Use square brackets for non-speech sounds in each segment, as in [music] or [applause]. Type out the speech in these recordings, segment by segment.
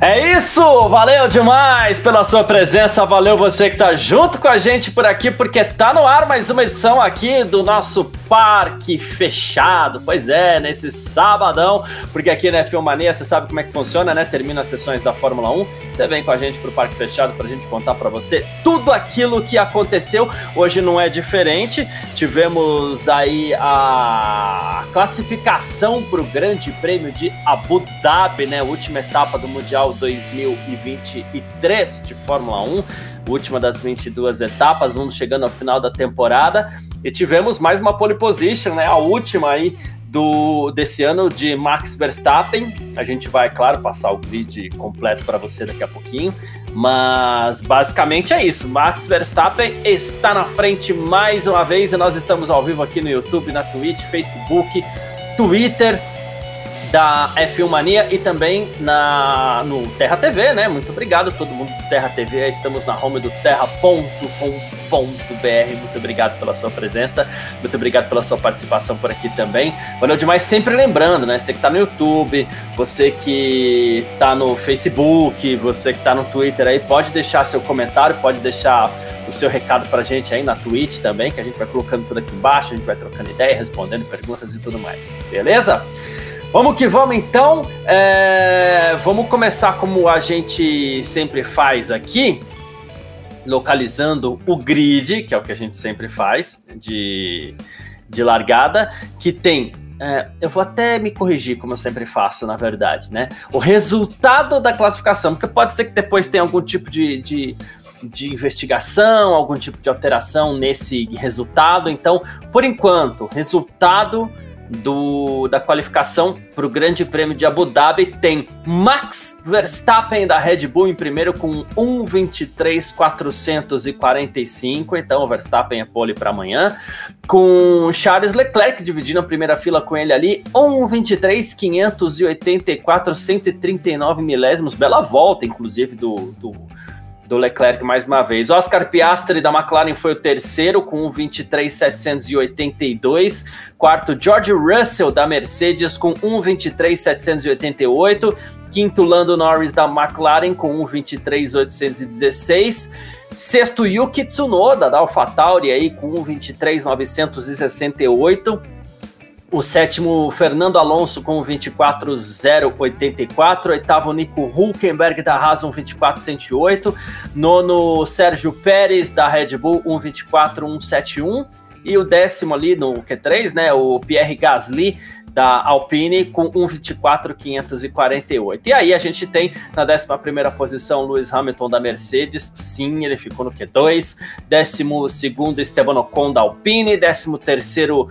É isso! Valeu demais pela sua presença, valeu você que tá junto com a gente por aqui, porque tá no ar mais uma edição aqui do nosso Parque Fechado. Pois é, nesse sabadão, porque aqui na Filmania você sabe como é que funciona, né? Termina as sessões da Fórmula 1, você vem com a gente pro Parque Fechado pra gente contar para você tudo aquilo que aconteceu. Hoje não é diferente, tivemos aí a classificação pro Grande Prêmio de Abu Dhabi, né? Última etapa do Mundial 2023 de Fórmula 1, última das 22 etapas, vamos chegando ao final da temporada. E tivemos mais uma pole position, né? A última aí do desse ano de Max Verstappen. A gente vai, claro, passar o grid completo para você daqui a pouquinho, mas basicamente é isso. Max Verstappen está na frente mais uma vez e nós estamos ao vivo aqui no YouTube, na Twitch, Facebook, Twitter da F1 Mania e também na, no Terra TV, né? Muito obrigado todo mundo do Terra TV. Estamos na home do terra.com.br. Muito obrigado pela sua presença, muito obrigado pela sua participação por aqui também. Valeu demais, sempre lembrando, né? Você que tá no YouTube, você que tá no Facebook, você que tá no Twitter aí, pode deixar seu comentário, pode deixar o seu recado pra gente aí na Twitch também, que a gente vai colocando tudo aqui embaixo, a gente vai trocando ideia, respondendo perguntas e tudo mais. Beleza? Vamos que vamos então. É, vamos começar como a gente sempre faz aqui, localizando o grid, que é o que a gente sempre faz de, de largada, que tem. É, eu vou até me corrigir, como eu sempre faço, na verdade, né? O resultado da classificação, porque pode ser que depois tenha algum tipo de, de de investigação, algum tipo de alteração nesse resultado. Então, por enquanto, resultado do, da qualificação para o Grande Prêmio de Abu Dhabi tem Max Verstappen da Red Bull em primeiro com 1:23.445, então o Verstappen é pole para amanhã, com Charles Leclerc dividindo a primeira fila com ele ali, 1:23.584, 139 milésimos, bela volta inclusive do, do do Leclerc mais uma vez. Oscar Piastri da McLaren foi o terceiro com 1:23.782. Quarto, George Russell da Mercedes com 1:23.788. Quinto, Lando Norris da McLaren com 1:23.816. Sexto, Yuki Tsunoda da AlphaTauri aí com 1:23.968. O sétimo, Fernando Alonso com 24,084. Oitavo, Nico Hulkenberg da Haas, 1,24,108. Nono, Sérgio Pérez da Red Bull, 1,24,171. E o décimo ali no Q3, né? O Pierre Gasly da Alpine com 1,24,548. E aí a gente tem na 11 posição Lewis Hamilton da Mercedes, sim, ele ficou no Q2. Décimo segundo, Esteban Ocon da Alpine. Décimo terceiro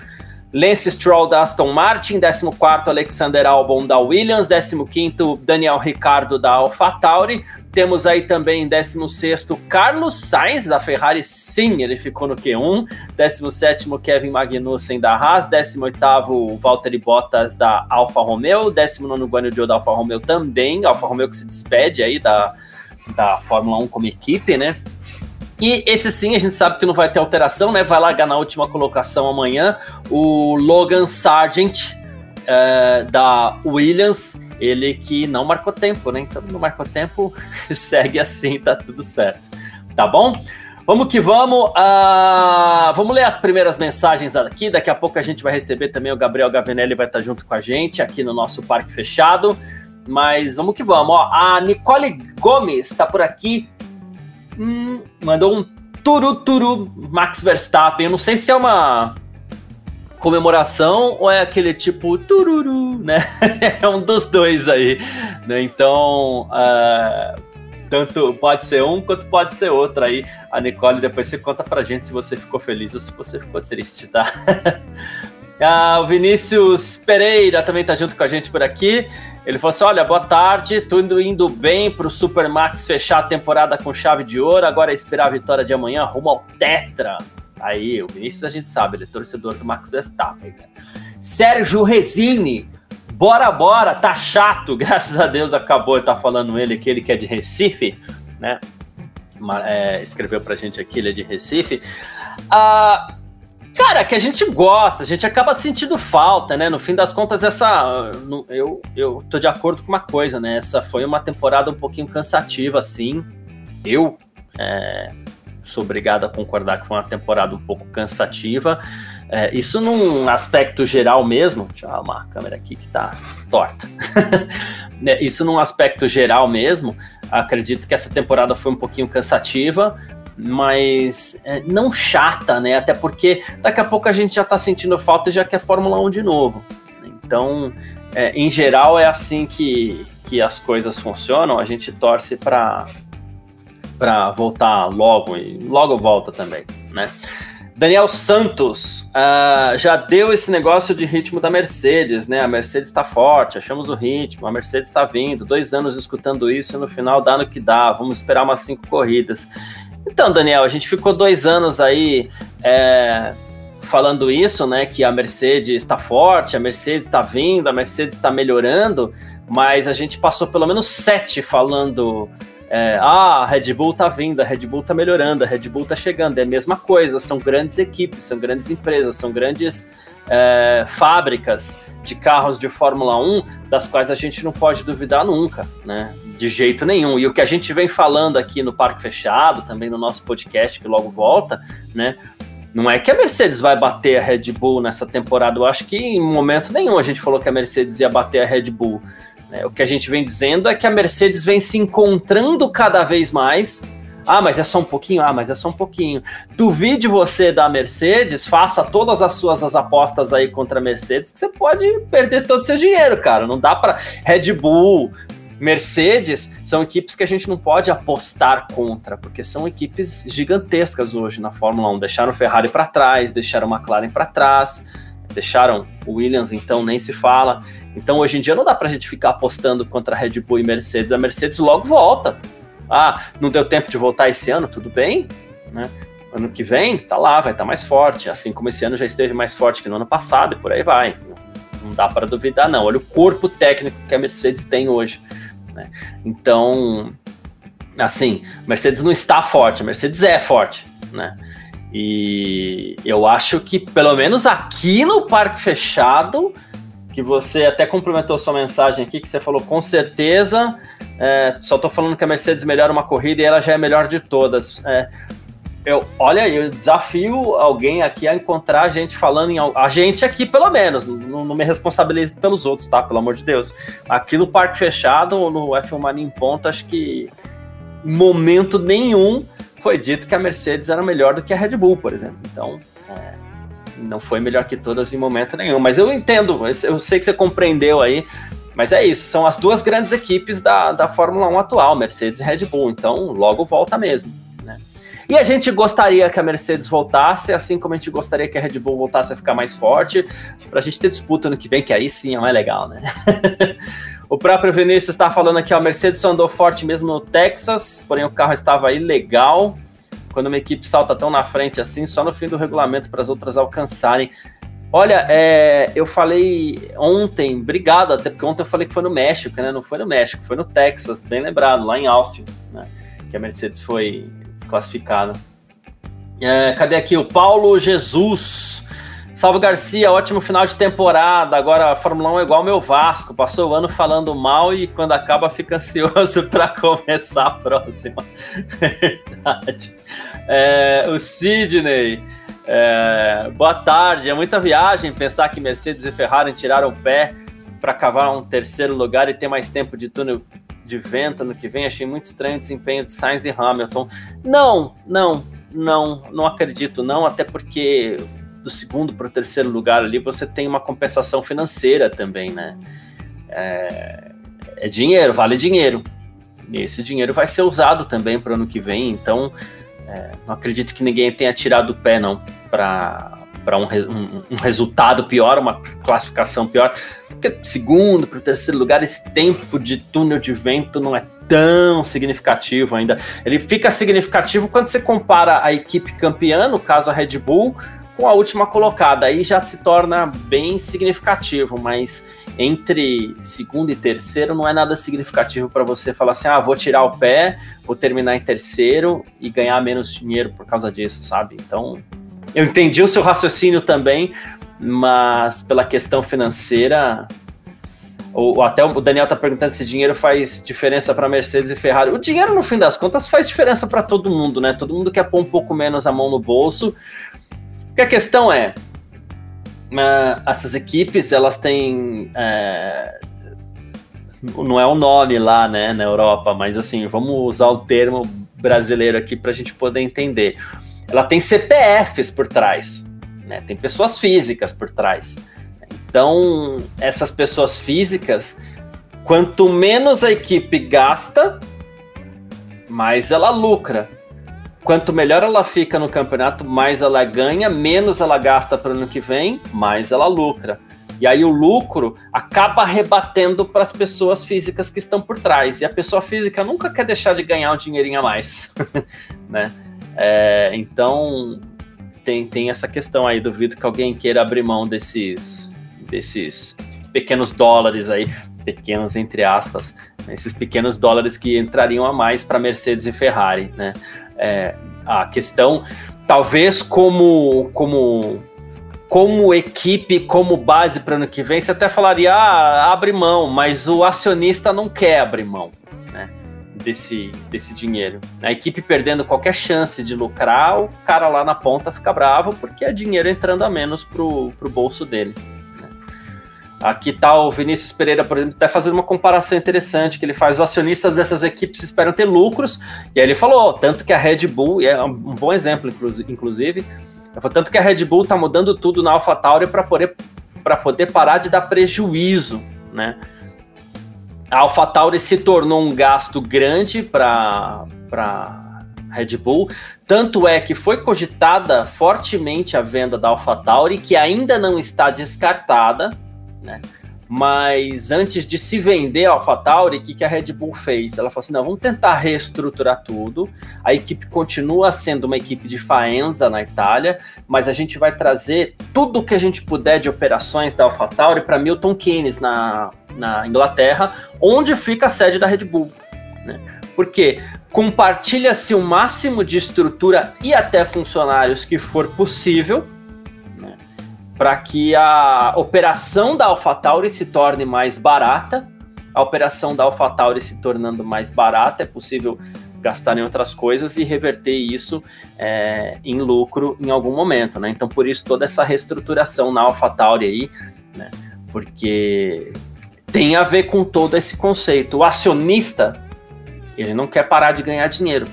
Lance Stroll da Aston Martin, 14º Alexander Albon da Williams, 15º Daniel Ricardo da AlphaTauri. Temos aí também 16º Carlos Sainz da Ferrari, sim, ele ficou no Q1. 17º Kevin Magnussen da Haas, 18º Valtteri Bottas da Alfa Romeo, 19º Guanyu Zhou da Alfa Romeo também, Alfa Romeo que se despede aí da, da Fórmula 1 como equipe, né? E esse sim, a gente sabe que não vai ter alteração, né? Vai largar na última colocação amanhã o Logan Sargent é, da Williams, ele que não marcou tempo, né? Então não marcou tempo, [laughs] segue assim, tá tudo certo. Tá bom? Vamos que vamos. Uh, vamos ler as primeiras mensagens aqui. Daqui a pouco a gente vai receber também o Gabriel Gavinelli, vai estar junto com a gente aqui no nosso Parque Fechado. Mas vamos que vamos. Ó, a Nicole Gomes está por aqui hum, mandou um turuturu Max Verstappen. Eu não sei se é uma comemoração ou é aquele tipo tururu, né? [laughs] é um dos dois aí, né? Então, uh, tanto pode ser um quanto pode ser outro aí. A Nicole, depois você conta pra gente se você ficou feliz ou se você ficou triste, tá? [laughs] ah, o Vinícius Pereira também tá junto com a gente por aqui. Ele falou assim: olha, boa tarde, tudo indo bem para o Supermax fechar a temporada com chave de ouro, agora é esperar a vitória de amanhã rumo ao Tetra. Aí, o Vinícius a gente sabe, ele é torcedor do Max Verstappen. Sérgio Resini, Bora, bora, tá chato. [laughs] Graças a Deus acabou, ele tá falando ele, aquele que é de Recife, né? É, escreveu pra gente aqui, ele é de Recife. Ah, cara, que a gente gosta, a gente acaba sentindo falta, né? No fim das contas, essa. Eu, eu tô de acordo com uma coisa, né? Essa foi uma temporada um pouquinho cansativa, assim. Eu é, sou obrigado a concordar que foi uma temporada um pouco cansativa. É, isso num aspecto geral mesmo. Deixa eu arrumar a câmera aqui que tá torta. [laughs] Né, isso num aspecto geral mesmo. Acredito que essa temporada foi um pouquinho cansativa, mas é, não chata, né? Até porque daqui a pouco a gente já tá sentindo falta e já quer Fórmula 1 de novo. Então, é, em geral, é assim que, que as coisas funcionam. A gente torce para para voltar logo e logo volta também, né? Daniel Santos uh, já deu esse negócio de ritmo da Mercedes, né? A Mercedes está forte, achamos o ritmo, a Mercedes está vindo, dois anos escutando isso e no final dá no que dá, vamos esperar umas cinco corridas. Então, Daniel, a gente ficou dois anos aí é, falando isso, né? Que a Mercedes está forte, a Mercedes está vindo, a Mercedes está melhorando, mas a gente passou pelo menos sete falando é, ah, a Red Bull tá vindo, a Red Bull tá melhorando, a Red Bull tá chegando. É a mesma coisa, são grandes equipes, são grandes empresas, são grandes é, fábricas de carros de Fórmula 1, das quais a gente não pode duvidar nunca, né? De jeito nenhum. E o que a gente vem falando aqui no Parque Fechado, também no nosso podcast que logo volta, né? Não é que a Mercedes vai bater a Red Bull nessa temporada. Eu acho que em momento nenhum a gente falou que a Mercedes ia bater a Red Bull. Né? O que a gente vem dizendo é que a Mercedes vem se encontrando cada vez mais. Ah, mas é só um pouquinho? Ah, mas é só um pouquinho. Duvide você da Mercedes, faça todas as suas as apostas aí contra a Mercedes, que você pode perder todo o seu dinheiro, cara. Não dá para Red Bull, Mercedes são equipes que a gente não pode apostar contra, porque são equipes gigantescas hoje na Fórmula 1. Deixaram Ferrari para trás, deixaram McLaren para trás, deixaram Williams, então nem se fala. Então hoje em dia não dá para a gente ficar apostando contra Red Bull e Mercedes. A Mercedes logo volta. Ah, não deu tempo de voltar esse ano, tudo bem, né? Ano que vem, tá lá, vai estar tá mais forte. Assim como esse ano já esteve mais forte que no ano passado e por aí vai. Não dá para duvidar, não. Olha o corpo técnico que a Mercedes tem hoje. Né? Então, assim, Mercedes não está forte, a Mercedes é forte, né? E eu acho que, pelo menos aqui no Parque Fechado, que você até complementou sua mensagem aqui, que você falou com certeza. É, só estou falando que a Mercedes melhora uma corrida e ela já é melhor de todas. É, eu, olha, eu desafio alguém aqui a encontrar a gente falando em. A gente aqui, pelo menos. Não, não me responsabilize pelos outros, tá? Pelo amor de Deus. Aqui no Parque Fechado, no F1 Mania em Ponta, acho que momento nenhum foi dito que a Mercedes era melhor do que a Red Bull, por exemplo. Então, é, não foi melhor que todas em momento nenhum. Mas eu entendo, eu sei que você compreendeu aí. Mas é isso, são as duas grandes equipes da, da Fórmula 1 atual, Mercedes e Red Bull. Então, logo volta mesmo. Né? E a gente gostaria que a Mercedes voltasse, assim como a gente gostaria que a Red Bull voltasse a ficar mais forte, para a gente ter disputa no que vem, que aí sim é mais legal, né? [laughs] o próprio Vinícius está falando aqui, ó, a Mercedes andou forte mesmo no Texas, porém o carro estava aí legal quando uma equipe salta tão na frente assim, só no fim do regulamento para as outras alcançarem. Olha, é, eu falei ontem, obrigado, até porque ontem eu falei que foi no México, né? Não foi no México, foi no Texas, bem lembrado, lá em Austin, né? Que a Mercedes foi desclassificada. É, cadê aqui o Paulo Jesus? Salve Garcia, ótimo final de temporada. Agora a Fórmula 1 é igual meu Vasco. Passou o ano falando mal e quando acaba fica ansioso [laughs] para começar a próxima. [laughs] Verdade. É, o Sidney. É, boa tarde. É muita viagem pensar que Mercedes e Ferrari tiraram o pé para cavar um terceiro lugar e ter mais tempo de túnel de vento no que vem. Achei muito estranho o desempenho de Sainz e Hamilton. Não, não, não, não acredito, não, até porque do segundo para o terceiro lugar ali, você tem uma compensação financeira também, né? É, é dinheiro, vale dinheiro. E esse dinheiro vai ser usado também para o ano que vem, então é, não acredito que ninguém tenha tirado o pé, não, para um, um, um, resultado pior, uma classificação pior. Porque segundo para o terceiro lugar, esse tempo de túnel de vento não é tão significativo ainda. Ele fica significativo quando você compara a equipe campeã, no caso a Red Bull, com a última colocada. Aí já se torna bem significativo, mas entre segundo e terceiro não é nada significativo para você falar assim: ah, vou tirar o pé, vou terminar em terceiro e ganhar menos dinheiro por causa disso, sabe? Então, eu entendi o seu raciocínio também, mas pela questão financeira, ou até o Daniel tá perguntando se dinheiro faz diferença para Mercedes e Ferrari. O dinheiro, no fim das contas, faz diferença para todo mundo, né? Todo mundo quer pôr um pouco menos a mão no bolso. Porque a questão é, essas equipes, elas têm. É, não é o nome lá, né, na Europa, mas assim, vamos usar o termo brasileiro aqui para a gente poder entender. Ela tem CPFs por trás, né? Tem pessoas físicas por trás. Então, essas pessoas físicas, quanto menos a equipe gasta, mais ela lucra. Quanto melhor ela fica no campeonato, mais ela ganha, menos ela gasta para o ano que vem, mais ela lucra. E aí o lucro acaba rebatendo para as pessoas físicas que estão por trás. E a pessoa física nunca quer deixar de ganhar um dinheirinho a mais, [laughs] né? É, então tem, tem essa questão aí. Duvido que alguém queira abrir mão desses desses pequenos dólares aí, pequenos entre aspas, né, esses pequenos dólares que entrariam a mais para Mercedes e Ferrari, né? É, a questão, talvez como como como equipe, como base para ano que vem, você até falaria, ah, abre mão, mas o acionista não quer abrir mão né, desse, desse dinheiro. A equipe perdendo qualquer chance de lucrar, o cara lá na ponta fica bravo porque é dinheiro entrando a menos pro, pro bolso dele. Aqui está o Vinícius Pereira, por exemplo, até fazendo uma comparação interessante, que ele faz os acionistas dessas equipes esperam ter lucros, e aí ele falou, tanto que a Red Bull, e é um bom exemplo, inclusive, tanto que a Red Bull está mudando tudo na AlphaTauri para poder, poder parar de dar prejuízo, né? A AlphaTauri se tornou um gasto grande para Red Bull, tanto é que foi cogitada fortemente a venda da AlphaTauri, que ainda não está descartada, né? Mas antes de se vender a AlphaTauri, o que, que a Red Bull fez? Ela falou assim: não, vamos tentar reestruturar tudo. A equipe continua sendo uma equipe de Faenza na Itália, mas a gente vai trazer tudo que a gente puder de operações da AlphaTauri para Milton Keynes, na, na Inglaterra, onde fica a sede da Red Bull. Né? Porque compartilha-se o máximo de estrutura e até funcionários que for possível para que a operação da AlphaTauri se torne mais barata. A operação da AlphaTauri se tornando mais barata, é possível gastar em outras coisas e reverter isso é, em lucro em algum momento, né? Então, por isso, toda essa reestruturação na AlphaTauri aí, né? Porque tem a ver com todo esse conceito. O acionista, ele não quer parar de ganhar dinheiro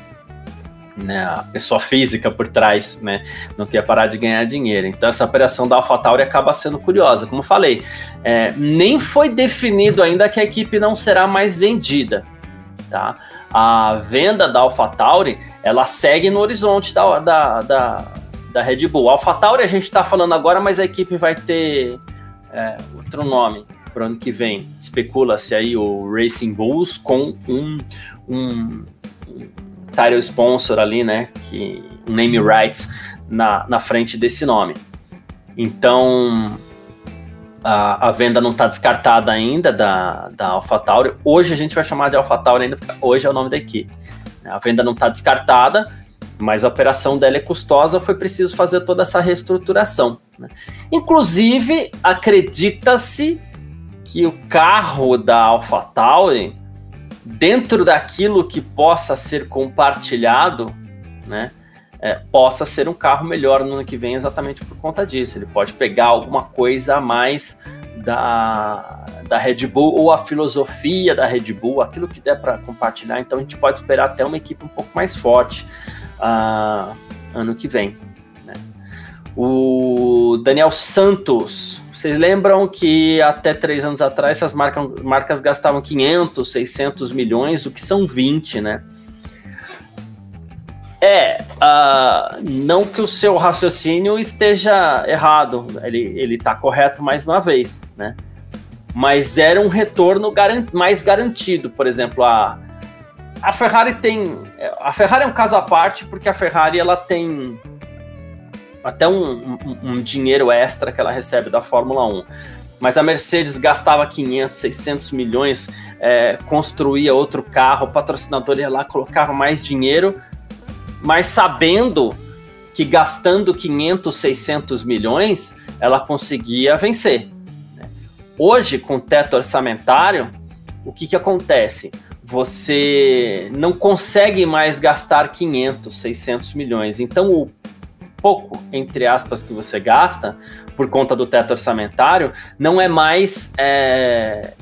né, a pessoa física por trás, né, não quer parar de ganhar dinheiro. Então essa operação da AlphaTauri acaba sendo curiosa. Como falei, é, nem foi definido ainda que a equipe não será mais vendida, tá? A venda da AlphaTauri, ela segue no horizonte da, da, da, da Red Bull. A AlphaTauri a gente está falando agora, mas a equipe vai ter é, outro nome para o ano que vem. Especula-se aí o Racing Bulls com um, um title sponsor ali, né? Que, name rights na, na frente desse nome. Então, a, a venda não está descartada ainda da, da AlphaTauri. Hoje a gente vai chamar de AlphaTauri ainda, porque hoje é o nome da equipe. A venda não está descartada, mas a operação dela é custosa, foi preciso fazer toda essa reestruturação. Né? Inclusive, acredita-se que o carro da AlphaTauri dentro daquilo que possa ser compartilhado, né, é, possa ser um carro melhor no ano que vem exatamente por conta disso. Ele pode pegar alguma coisa a mais da, da Red Bull ou a filosofia da Red Bull, aquilo que der para compartilhar. Então a gente pode esperar até uma equipe um pouco mais forte uh, ano que vem. Né? O Daniel Santos vocês lembram que até três anos atrás essas marcas, marcas gastavam 500, 600 milhões, o que são 20, né? É, uh, não que o seu raciocínio esteja errado, ele está correto mais uma vez, né? Mas era um retorno garant, mais garantido. Por exemplo, a, a Ferrari tem. A Ferrari é um caso à parte, porque a Ferrari ela tem até um, um, um, dinheiro extra que ela recebe da Fórmula 1. Mas a Mercedes gastava 500, 600 milhões, é, construía outro carro, o patrocinador ia lá, colocava mais dinheiro, mas sabendo que gastando 500, 600 milhões, ela conseguia vencer. Né? Hoje, com teto orçamentário, o que, que acontece? Você não consegue mais gastar 500, 600 milhões. Então, o pouco, entre aspas, que você gasta por conta do teto orçamentário, não é mais. É,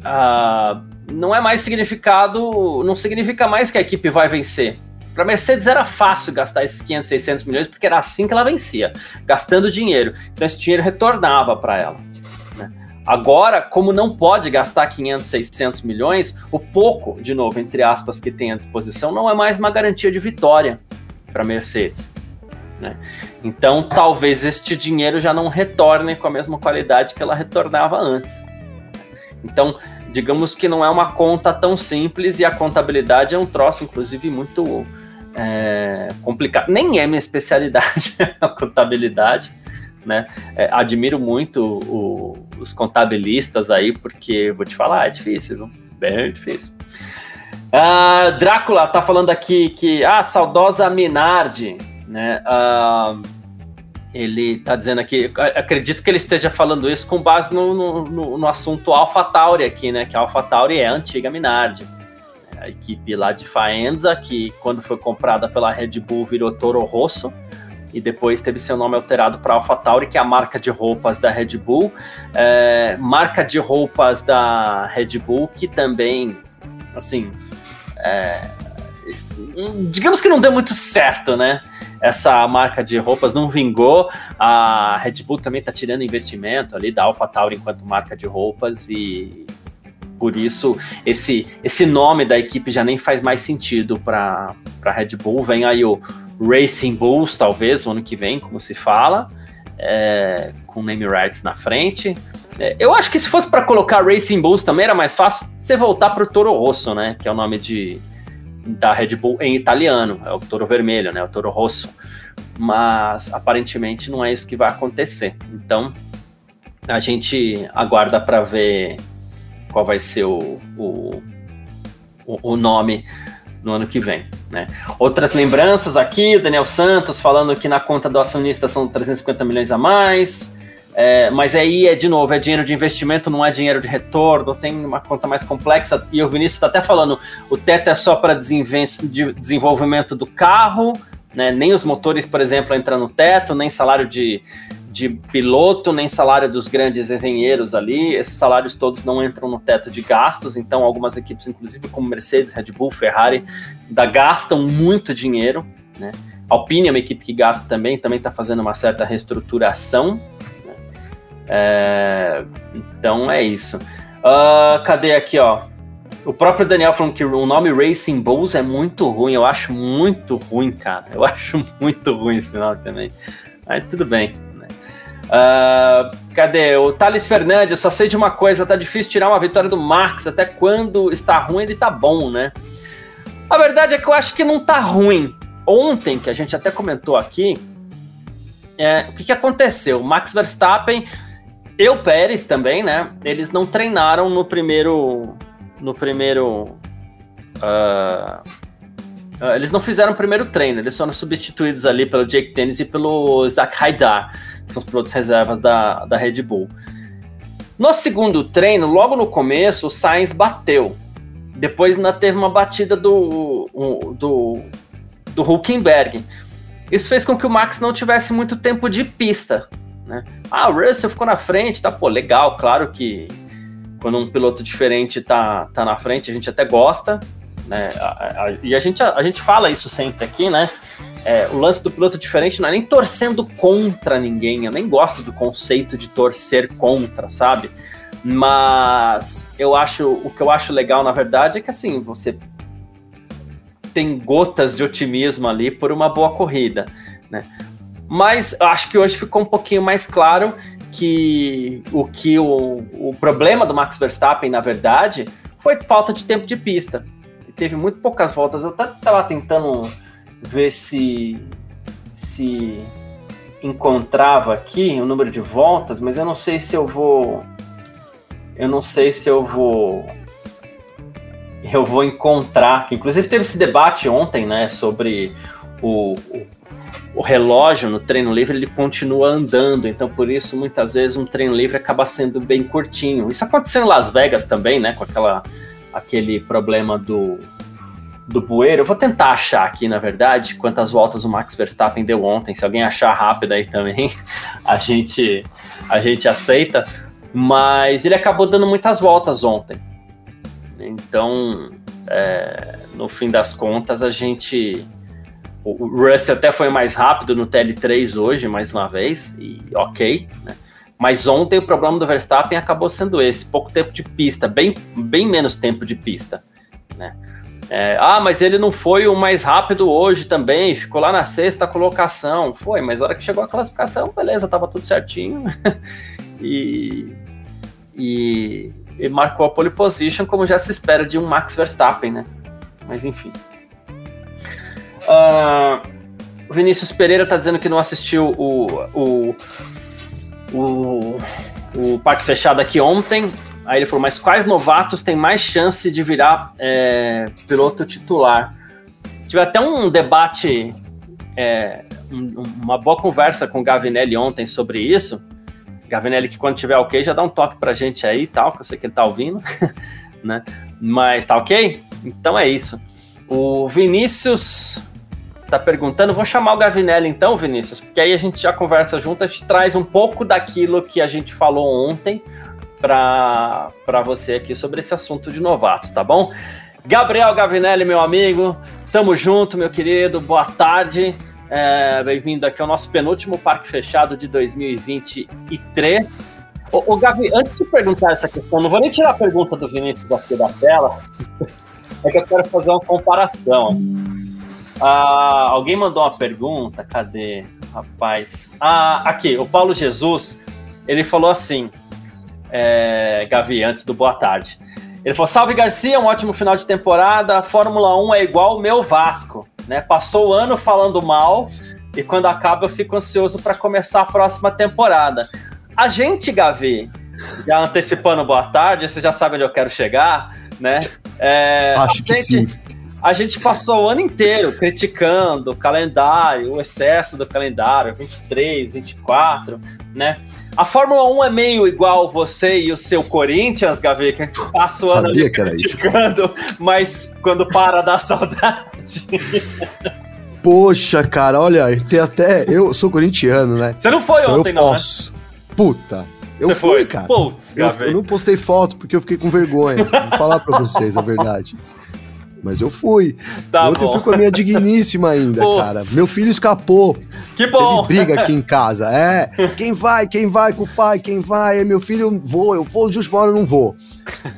uh, não é mais significado. Não significa mais que a equipe vai vencer. Para Mercedes era fácil gastar esses 500, 600 milhões, porque era assim que ela vencia, gastando dinheiro. Então esse dinheiro retornava para ela. Né? Agora, como não pode gastar 500, 600 milhões, o pouco, de novo, entre aspas, que tem à disposição, não é mais uma garantia de vitória para Mercedes. Né? Então, talvez este dinheiro já não retorne com a mesma qualidade que ela retornava antes. Então, digamos que não é uma conta tão simples e a contabilidade é um troço, inclusive, muito é, complicado. Nem é minha especialidade [laughs] a contabilidade. Né? É, admiro muito o, os contabilistas aí, porque vou te falar, é difícil, viu? bem difícil. Uh, Drácula tá falando aqui que ah, saudosa Minardi né? Uh, ele está dizendo aqui, acredito que ele esteja falando isso com base no, no, no, assunto AlphaTauri aqui, né? Que a AlphaTauri é a antiga Minardi. A equipe lá de Faenza, que quando foi comprada pela Red Bull virou Toro Rosso, e depois teve seu nome alterado para AlphaTauri, que é a marca de roupas da Red Bull. É, marca de roupas da Red Bull, que também, assim, é, digamos que não deu muito certo, né? Essa marca de roupas não vingou. A Red Bull também está tirando investimento ali da AlphaTauri enquanto marca de roupas e por isso esse, esse nome da equipe já nem faz mais sentido para a Red Bull. Vem aí o Racing Bulls, talvez, no ano que vem, como se fala, é, com name rights na frente. É, eu acho que se fosse para colocar Racing Bulls também era mais fácil você voltar para o Toro Rosso, né? Que é o nome de, da Red Bull em italiano, é o Toro Vermelho, né, o Toro Rosso. Mas aparentemente não é isso que vai acontecer. Então a gente aguarda para ver qual vai ser o, o, o nome no ano que vem. Né? Outras lembranças aqui, o Daniel Santos falando que na conta do acionista são 350 milhões a mais. É, mas aí é de novo, é dinheiro de investimento, não é dinheiro de retorno, tem uma conta mais complexa. E o Vinícius está até falando: o teto é só para de desenvolvimento do carro, né? nem os motores, por exemplo, entram no teto, nem salário de, de piloto, nem salário dos grandes engenheiros ali. Esses salários todos não entram no teto de gastos, então algumas equipes, inclusive como Mercedes, Red Bull, Ferrari, ainda gastam muito dinheiro. Né? Alpine é uma equipe que gasta também, também está fazendo uma certa reestruturação é, então é isso. Uh, cadê aqui, ó? O próprio Daniel falando que o nome Racing Bulls é muito ruim. Eu acho muito ruim, cara. Eu [laughs] acho muito ruim esse nome também. Mas tudo bem. Uh, cadê? O Thales Fernandes, só sei de uma coisa: tá difícil tirar uma vitória do Max. Até quando está ruim, ele tá bom, né? A verdade é que eu acho que não tá ruim. Ontem, que a gente até comentou aqui, é, o que, que aconteceu? O Max Verstappen e o Pérez também, né? Eles não treinaram no primeiro. No primeiro. Uh, uh, eles não fizeram o primeiro treino, eles foram substituídos ali pelo Jake Dennis e pelo Zach Haidar, que são os pilotos reservas da, da Red Bull. No segundo treino, logo no começo, o Sainz bateu. Depois ainda teve uma batida do, do, do Hulkenberg. Isso fez com que o Max não tivesse muito tempo de pista. Né? Ah, o Russell ficou na frente, tá? Pô, legal, claro que quando um piloto diferente tá, tá na frente, a gente até gosta, né? A, a, e a gente, a, a, gente fala isso sempre aqui, né? É, o lance do piloto diferente não é nem torcendo contra ninguém, eu nem gosto do conceito de torcer contra, sabe? Mas eu acho, o que eu acho legal, na verdade, é que assim, você tem gotas de otimismo ali por uma boa corrida, né? Mas acho que hoje ficou um pouquinho mais claro que o que o, o problema do Max Verstappen, na verdade, foi falta de tempo de pista. Ele teve muito poucas voltas. Eu estava tentando ver se se encontrava aqui o número de voltas, mas eu não sei se eu vou. Eu não sei se eu vou. Eu vou encontrar. Que inclusive teve esse debate ontem, né? Sobre o, o, o relógio no treino livre ele continua andando, então por isso muitas vezes um treino livre acaba sendo bem curtinho. Isso aconteceu em Las Vegas também, né? Com aquela, aquele problema do, do bueiro. Eu vou tentar achar aqui, na verdade, quantas voltas o Max Verstappen deu ontem. Se alguém achar rápido aí também, [laughs] a gente, a gente aceita. Mas ele acabou dando muitas voltas ontem. Então, é, no fim das contas, a gente. O Russell até foi mais rápido no TL3 hoje, mais uma vez, e ok, né? Mas ontem o problema do Verstappen acabou sendo esse: pouco tempo de pista, bem, bem menos tempo de pista. Né? É, ah, mas ele não foi o mais rápido hoje também, ficou lá na sexta colocação. Foi, mas na hora que chegou a classificação, beleza, tava tudo certinho. [laughs] e, e, e, marcou a pole position, como já se espera de um Max Verstappen, né? Mas enfim. Uh, Vinícius Pereira tá dizendo que não assistiu o, o, o, o Parque Fechado aqui ontem. Aí ele falou, mas quais novatos têm mais chance de virar é, piloto titular? Tive até um debate, é, um, uma boa conversa com o Gavinelli ontem sobre isso. Gavinelli, que quando tiver ok, já dá um toque pra gente aí e tal, que eu sei que ele tá ouvindo, [laughs] né? Mas tá ok? Então é isso. O Vinícius tá perguntando, vou chamar o Gavinelli então, Vinícius, porque aí a gente já conversa junto, a gente traz um pouco daquilo que a gente falou ontem, para você aqui sobre esse assunto de novatos, tá bom? Gabriel Gavinelli, meu amigo, tamo junto, meu querido, boa tarde. É, Bem-vindo aqui ao nosso penúltimo Parque Fechado de 2023. Ô, ô, Gavi, antes de perguntar essa questão, não vou nem tirar a pergunta do Vinícius aqui da tela, [laughs] é que eu quero fazer uma comparação. Ah, alguém mandou uma pergunta, cadê? Rapaz. Ah, aqui, o Paulo Jesus, ele falou assim: é, Gavi, antes do boa tarde. Ele falou: Salve Garcia, um ótimo final de temporada. A Fórmula 1 é igual o meu Vasco. Né? Passou o ano falando mal e quando acaba eu fico ansioso para começar a próxima temporada. A gente, Gavi, já antecipando boa tarde, você já sabe onde eu quero chegar, né? É, Acho que gente, sim. A gente passou o ano inteiro criticando o calendário, o excesso do calendário, 23, 24, né? A Fórmula 1 é meio igual você e o seu Corinthians, Gavi, que a gente passa o ano ali criticando, mas quando para dá saudade. Poxa, cara, olha, tem até. Eu sou corintiano, né? Você não foi então ontem, eu não, né? posso. Né? Puta. Eu você fui, foi? cara. Putz, eu, eu, não postei foto porque eu fiquei com vergonha. Vou falar pra vocês a verdade. Mas eu fui. Tá Ontem bom. eu fui com a minha digníssima ainda, [laughs] cara. Meu filho escapou. Que bom. Teve briga aqui em [laughs] casa. É, quem vai, quem vai com o pai, quem vai? É meu filho, vou, eu vou, justo uma hora eu não vou.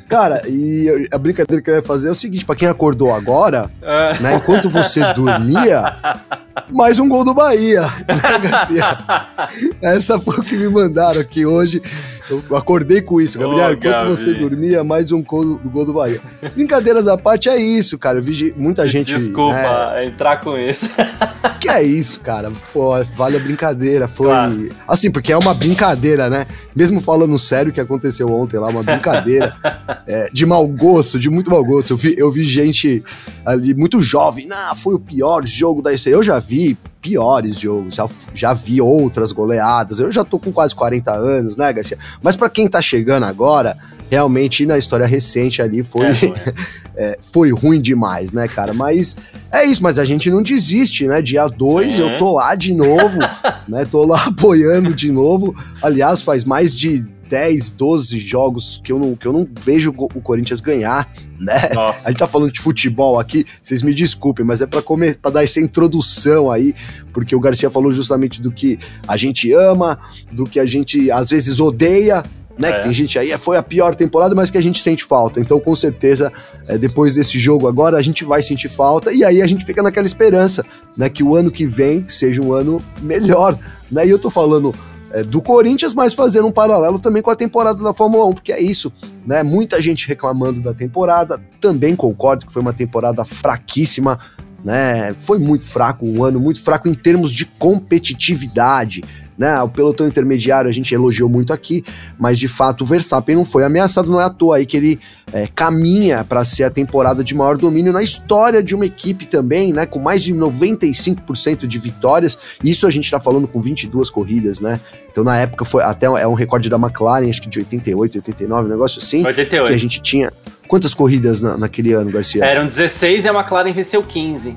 Cara, e a brincadeira que eu ia fazer é o seguinte: para quem acordou agora, é. né, enquanto você dormia, mais um gol do Bahia, né, Garcia? [laughs] Essa foi o que me mandaram aqui hoje. Eu acordei com isso, Gabriel. enquanto Gabi. você dormia, mais um gol, gol do Bahia. Brincadeiras à parte, é isso, cara. Eu vi muita gente. Desculpa né, entrar com isso. [laughs] Que é isso, cara. Pô, vale a brincadeira. Foi. Claro. Assim, porque é uma brincadeira, né? Mesmo falando sério o que aconteceu ontem lá, uma brincadeira [laughs] é, de mau gosto, de muito mau gosto. Eu vi, eu vi gente ali muito jovem. Não, foi o pior jogo da história. Eu já vi piores jogos, já, já vi outras goleadas. Eu já tô com quase 40 anos, né, Garcia? Mas para quem tá chegando agora, realmente na história recente ali foi, é, [laughs] é, foi ruim demais, né, cara? Mas é isso, mas a gente não desiste, né? Dia 2 eu tô lá de novo, né? Tô lá [laughs] apoiando de novo. Aliás, faz mais de 10, 12 jogos que eu não, que eu não vejo o Corinthians ganhar, né? Nossa. A gente tá falando de futebol aqui, vocês me desculpem, mas é para para dar essa introdução aí, porque o Garcia falou justamente do que a gente ama, do que a gente às vezes odeia, né? É. Que tem gente aí, foi a pior temporada, mas que a gente sente falta. Então, com certeza, é, depois desse jogo agora, a gente vai sentir falta e aí a gente fica naquela esperança, né? Que o ano que vem seja um ano melhor, né? E eu tô falando é, do Corinthians, mas fazendo um paralelo também com a temporada da Fórmula 1, porque é isso, né? Muita gente reclamando da temporada, também concordo que foi uma temporada fraquíssima, né? Foi muito fraco um ano, muito fraco em termos de competitividade. Né, o pelotão intermediário a gente elogiou muito aqui, mas de fato o Verstappen não foi ameaçado, não é à toa aí que ele é, caminha para ser a temporada de maior domínio na história de uma equipe também, né, com mais de 95% de vitórias. Isso a gente está falando com 22 corridas, né? Então na época foi até é um recorde da McLaren, acho que de 88, 89, um negócio assim, 88. que a gente tinha Quantas corridas na, naquele ano, Garcia? Eram 16 e a McLaren venceu 15.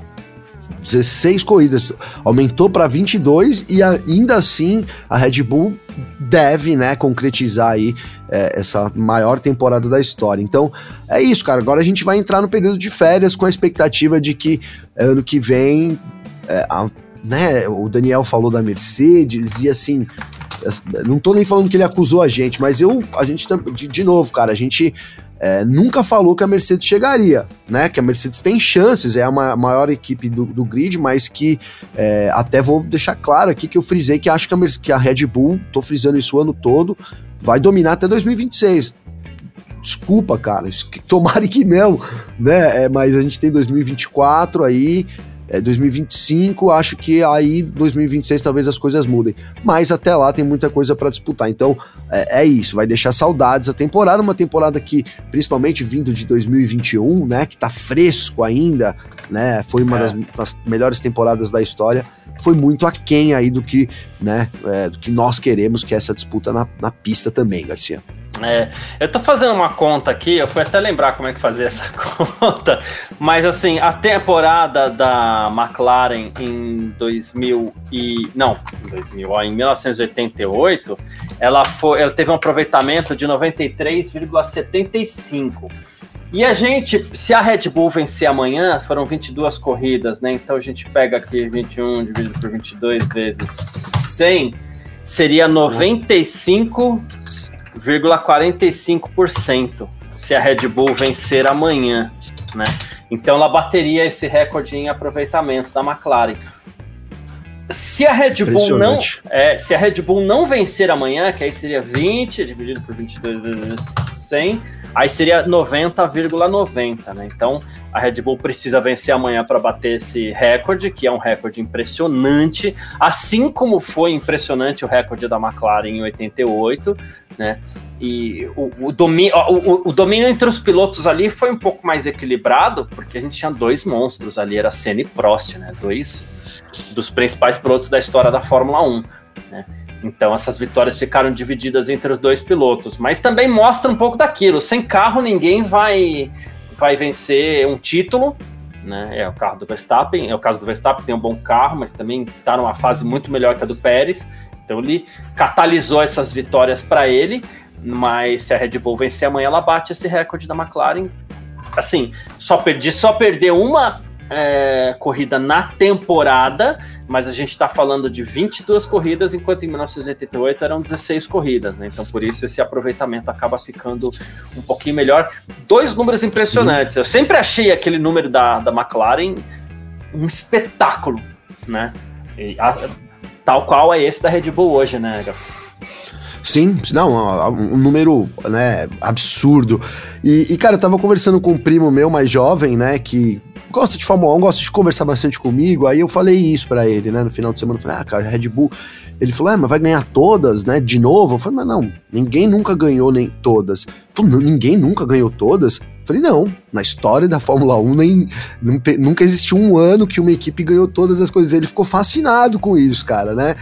16 corridas, aumentou para 22 e ainda assim a Red Bull deve, né, concretizar aí é, essa maior temporada da história. Então é isso, cara. Agora a gente vai entrar no período de férias com a expectativa de que ano que vem, é, a, né, o Daniel falou da Mercedes e assim, não tô nem falando que ele acusou a gente, mas eu, a gente de, de novo, cara, a gente é, nunca falou que a Mercedes chegaria, né? Que a Mercedes tem chances, é a maior equipe do, do grid, mas que é, até vou deixar claro aqui que eu frisei que acho que a, que a Red Bull, tô frisando isso o ano todo, vai dominar até 2026. Desculpa, cara, tomara que não, né? É, mas a gente tem 2024 aí, é, 2025, acho que aí 2026 talvez as coisas mudem. Mas até lá tem muita coisa para disputar. Então é, é, isso, vai deixar saudades a temporada, uma temporada que, principalmente vindo de 2021, né, que tá fresco ainda, né, foi uma é. das, das, melhores temporadas da história. Foi muito aquém aí do que, né, é, do que nós queremos, que é essa disputa na, na pista também, Garcia. É, eu tô fazendo uma conta aqui, eu fui até lembrar como é que fazia [laughs] essa conta, mas assim, a temporada da McLaren em 2000 e não, em 2000, ó, em 1988, ela foi, ela teve um aproveitamento de 93,75. E a gente, se a Red Bull vencer amanhã, foram 22 corridas, né? Então a gente pega aqui 21 dividido por 22 vezes 100, seria 95 0,45% se a Red Bull vencer amanhã, né? Então ela bateria esse recorde em aproveitamento da McLaren. Se a Red Bull não, é, se a Red Bull não vencer amanhã, que aí seria 20 dividido por 22 vezes 100, aí seria 90,90, ,90, né? Então a Red Bull precisa vencer amanhã para bater esse recorde, que é um recorde impressionante, assim como foi impressionante o recorde da McLaren em 88, né? E o, o, domínio, o, o, domínio entre os pilotos ali foi um pouco mais equilibrado, porque a gente tinha dois monstros ali, era Senna e Prost, né? Dois dos principais pilotos da história da Fórmula 1, né? Então essas vitórias ficaram divididas entre os dois pilotos, mas também mostra um pouco daquilo. Sem carro ninguém vai vai vencer um título, né? É o carro do Verstappen, é o caso do Verstappen, tem um bom carro, mas também está numa fase muito melhor que a do Pérez. Então ele catalisou essas vitórias para ele, mas se a Red Bull vencer amanhã, ela bate esse recorde da McLaren. Assim, só perdi, só perder uma é, corrida na temporada, mas a gente está falando de 22 corridas, enquanto em 1988 eram 16 corridas, né? Então por isso esse aproveitamento acaba ficando um pouquinho melhor. Dois números impressionantes. Eu sempre achei aquele número da, da McLaren um espetáculo, né? A, tal qual é esse da Red Bull hoje, né, Gabriel? Sim, não, um número, né, absurdo. E, e, cara, eu tava conversando com um primo meu mais jovem, né, que gosta de Fórmula 1, gosta de conversar bastante comigo, aí eu falei isso para ele, né, no final de semana, eu falei, ah, cara, Red Bull, ele falou, é, mas vai ganhar todas, né, de novo? Eu falei, mas não, ninguém nunca ganhou nem todas. Falei, ninguém nunca ganhou todas? Eu falei, não, na história da Fórmula 1 nem, nunca existiu um ano que uma equipe ganhou todas as coisas. Ele ficou fascinado com isso, cara, né?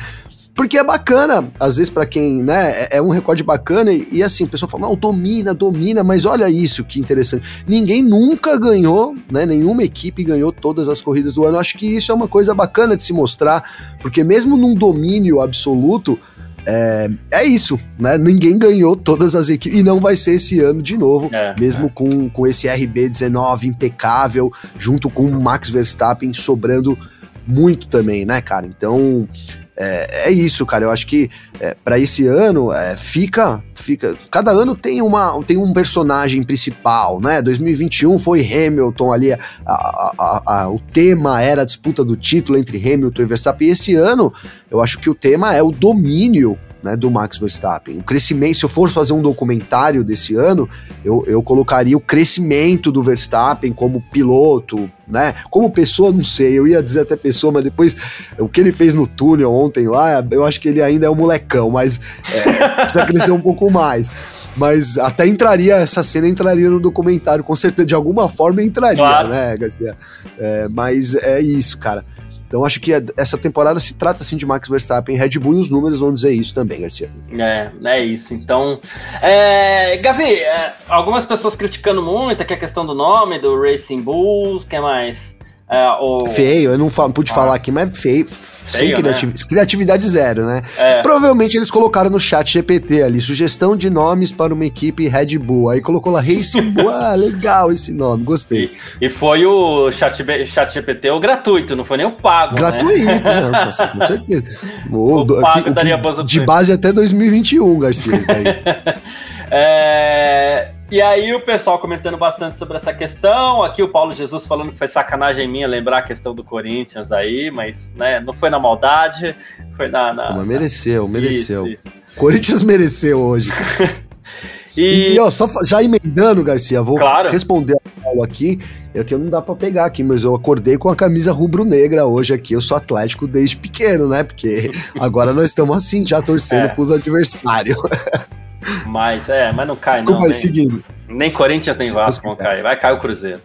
Porque é bacana, às vezes, para quem, né, é, é um recorde bacana e, e, assim, o pessoal fala, não, domina, domina, mas olha isso que interessante. Ninguém nunca ganhou, né, nenhuma equipe ganhou todas as corridas do ano. Acho que isso é uma coisa bacana de se mostrar, porque mesmo num domínio absoluto, é, é isso, né? Ninguém ganhou todas as equipes, e não vai ser esse ano de novo, é, mesmo é. Com, com esse RB19 impecável, junto com o Max Verstappen sobrando muito também, né, cara? Então, é, é isso, cara. Eu acho que é, para esse ano é, fica, fica. Cada ano tem uma, tem um personagem principal, né? 2021 foi Hamilton ali. A, a, a, o tema era a disputa do título entre Hamilton e Verstappen. E esse ano, eu acho que o tema é o domínio né, do Max Verstappen. O crescimento, se eu for fazer um documentário desse ano, eu, eu colocaria o crescimento do Verstappen como piloto, né? Como pessoa, não sei, eu ia dizer até pessoa, mas depois o que ele fez no túnel ontem lá, eu acho que ele ainda é um molecão, mas é, precisa crescer um pouco mais. Mas até entraria, essa cena entraria no documentário, com certeza, de alguma forma entraria, claro. né, Garcia? É, mas é isso, cara. Então acho que essa temporada se trata assim de Max Verstappen, Red Bull e os números vão dizer isso também, Garcia. É, é isso. Então, é, Gavi, é, algumas pessoas criticando muito aqui a questão do nome do Racing Bull, o que mais? É, o... Feio, eu não falo, pude ah. falar aqui, mas feio, feio sem criativ... né? criatividade zero, né? É. Provavelmente eles colocaram no chat GPT ali, sugestão de nomes para uma equipe Red Bull. Aí colocou lá Racing Bull, [laughs] ah, legal esse nome, gostei. E, e foi o chat, chat GPT o gratuito, não foi nem o pago, né? Gratuito, né? não, com [laughs] certeza. O, o pago aqui, daria o que, De base até 2021, Garcia, daí. [laughs] é... E aí o pessoal comentando bastante sobre essa questão. Aqui o Paulo Jesus falando que foi sacanagem minha lembrar a questão do Corinthians aí, mas né, não foi na maldade, foi na. na mas mereceu, mereceu. Isso, isso. Corinthians mereceu hoje. [laughs] e... e, ó, só já emendando, Garcia, vou claro. responder a Paulo aqui. É que não dá para pegar aqui, mas eu acordei com a camisa rubro-negra hoje aqui. Eu sou Atlético desde pequeno, né? Porque [laughs] agora nós estamos assim, já torcendo é. pros adversários. [laughs] Mas, é, mas não cai, não. Vai seguindo. Nem Corinthians, nem Vasco vão cair. Vai cair o Cruzeiro.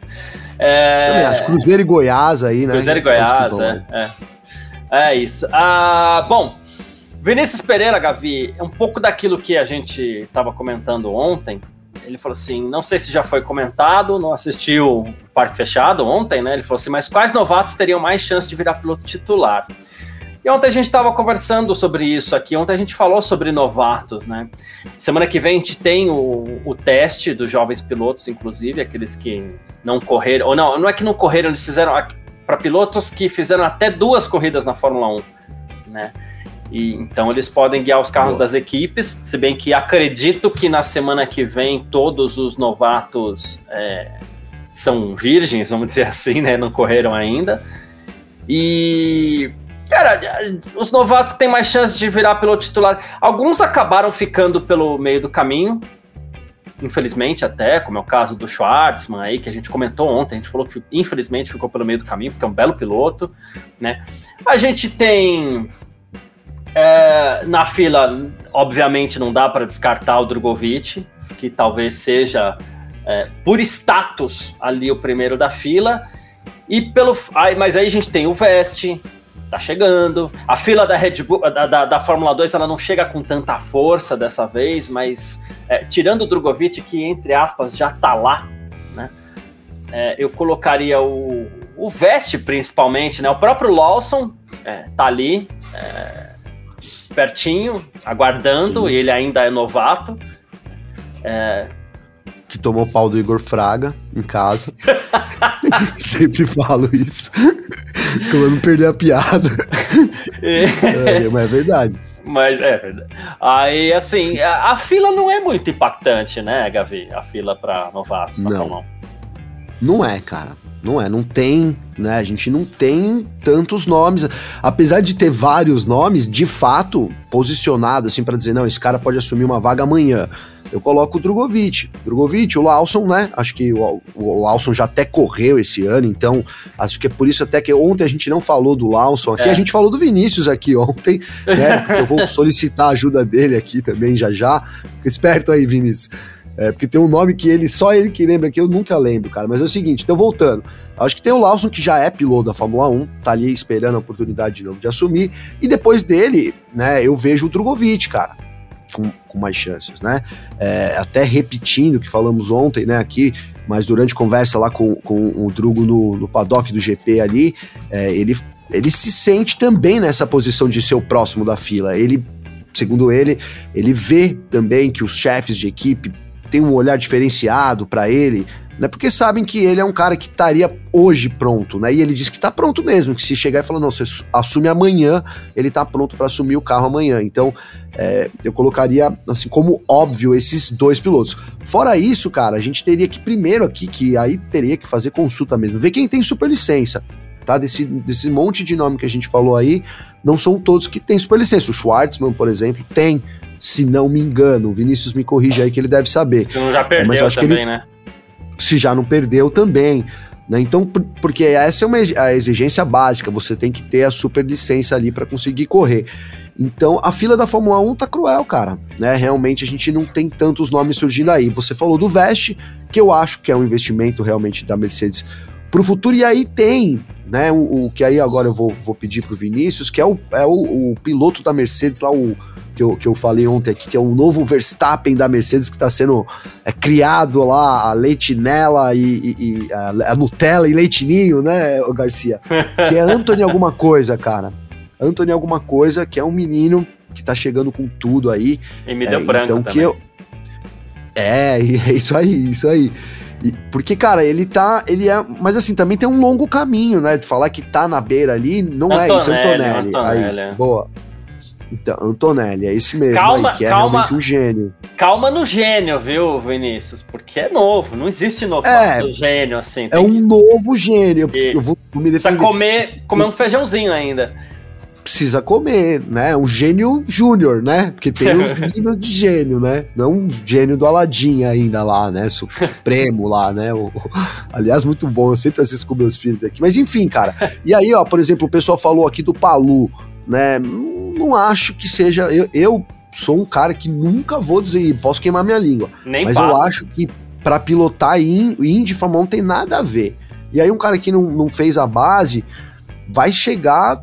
É... Acho. Cruzeiro e Goiás aí, né? Cruzeiro e Goiás, é, é. É isso. Ah, bom, Vinícius Pereira, Gavi, um pouco daquilo que a gente estava comentando ontem. Ele falou assim: não sei se já foi comentado, não assistiu o Parque Fechado ontem, né? Ele falou assim: mas quais novatos teriam mais chance de virar piloto titular? E ontem a gente estava conversando sobre isso aqui. Ontem a gente falou sobre novatos, né? Semana que vem a gente tem o, o teste dos jovens pilotos, inclusive, aqueles que não correram. Ou não, não é que não correram, eles fizeram para pilotos que fizeram até duas corridas na Fórmula 1, né? E, então eles podem guiar os carros Boa. das equipes, se bem que acredito que na semana que vem todos os novatos é, são virgens, vamos dizer assim, né? Não correram ainda. E Cara, os novatos têm mais chance de virar piloto titular. Alguns acabaram ficando pelo meio do caminho, infelizmente até, como é o caso do Schwartzman aí, que a gente comentou ontem, a gente falou que infelizmente ficou pelo meio do caminho, porque é um belo piloto, né? A gente tem é, na fila, obviamente não dá para descartar o Drogovic, que talvez seja é, por status ali o primeiro da fila, e pelo, mas aí a gente tem o Veste, tá chegando. A fila da Red Bull, da, da, da, Fórmula 2, ela não chega com tanta força dessa vez, mas é, tirando o Drogovic, que entre aspas já tá lá, né? É, eu colocaria o, o Veste principalmente, né? O próprio Lawson é, tá ali, é, pertinho, aguardando, Sim. e ele ainda é novato. É, que tomou pau do Igor Fraga em casa. [laughs] Sempre falo isso. Como eu não perder a piada. É. é, mas é verdade. Mas é verdade. Aí, assim, a, a, fila não é muito impactante, né, Gavi? A fila para novatos. Não. Não é, cara. Não é, não tem, né? A gente não tem tantos nomes. Apesar de ter vários nomes, de fato, posicionado assim para dizer, não, esse cara pode assumir uma vaga amanhã eu coloco o Drogovic. Drogovic, o Lawson, né? Acho que o, o, Lawson já até correu esse ano, então acho que é por isso até que ontem a gente não falou do Lawson aqui, é. a gente falou do Vinícius aqui ontem, né? [laughs] eu vou solicitar a ajuda dele aqui também já já. Fica esperto aí, Vinícius. É, porque tem um nome que ele, só ele que lembra que eu nunca lembro, cara. Mas é o seguinte, então voltando. Acho que tem o Lawson, que já é piloto da Fórmula 1, tá ali esperando a oportunidade de novo de assumir. E depois dele, né, eu vejo o Drogovic, cara com, com mais chances, né? É, até repetindo o que falamos ontem, né, aqui, mas durante conversa lá com, com o Drugo no, no paddock do GP ali, é, ele, ele se sente também nessa posição de ser o próximo da fila. Ele, segundo ele, ele vê também que os chefes de equipe têm um olhar diferenciado para ele, né? Porque sabem que ele é um cara que estaria hoje pronto, né? E ele diz que tá pronto mesmo, que se chegar e falar, não, você assume amanhã, ele tá pronto para assumir o carro amanhã. Então, é, eu colocaria, assim, como óbvio, esses dois pilotos. Fora isso, cara, a gente teria que primeiro aqui, que aí teria que fazer consulta mesmo, ver quem tem superlicença. Tá? Desse, desse monte de nome que a gente falou aí, não são todos que têm superlicença. O Schwartzman, por exemplo, tem se não me engano. O Vinícius me corrige aí que ele deve saber. Não já perdeu é, também, ele, né? Se já não perdeu também. Né? Então, porque essa é uma a exigência básica, você tem que ter a super licença ali para conseguir correr. Então, a fila da Fórmula 1 tá cruel, cara. Né? Realmente a gente não tem tantos nomes surgindo aí. Você falou do Vest, que eu acho que é um investimento realmente da Mercedes pro futuro, e aí tem, né, o, o que aí agora eu vou, vou pedir pro Vinícius, que é o, é o, o piloto da Mercedes lá, o que eu, que eu falei ontem aqui, que é o novo Verstappen da Mercedes que está sendo é, criado lá, a leitinela e, e, e a, a, Nutella e leitinho, né, Garcia? Que é Anthony alguma coisa, cara. Anthony alguma coisa, que é um menino que tá chegando com tudo aí. E me deu é, branco então, também. Que eu... É, [laughs] é isso aí, isso aí. Porque, cara, ele tá. Ele é. Mas assim, também tem um longo caminho, né? De falar que tá na beira ali, não Antonelli, é isso, Antonelli. Antonelli. Aí, boa. Então, Antonelli, é esse mesmo calma, aí, que é calma, realmente um gênio. Calma no gênio, viu, Vinícius? Porque é novo, não existe novo é, gênio assim. É um que... novo gênio. Eu vou, vou me defender. Precisa comer, comer um feijãozinho ainda. Precisa comer, né? Um gênio júnior, né? Porque tem um [laughs] nível de gênio, né? Não um gênio do Aladim ainda lá, né? Supremo lá, né? O, aliás, muito bom, eu sempre assisto com meus filhos aqui. Mas enfim, cara. E aí, ó, por exemplo, o pessoal falou aqui do Palu, né? não acho que seja. Eu, eu sou um cara que nunca vou dizer, posso queimar minha língua. Nem mas eu acho que para pilotar Indy Fórmula 1 tem nada a ver. E aí um cara que não, não fez a base vai chegar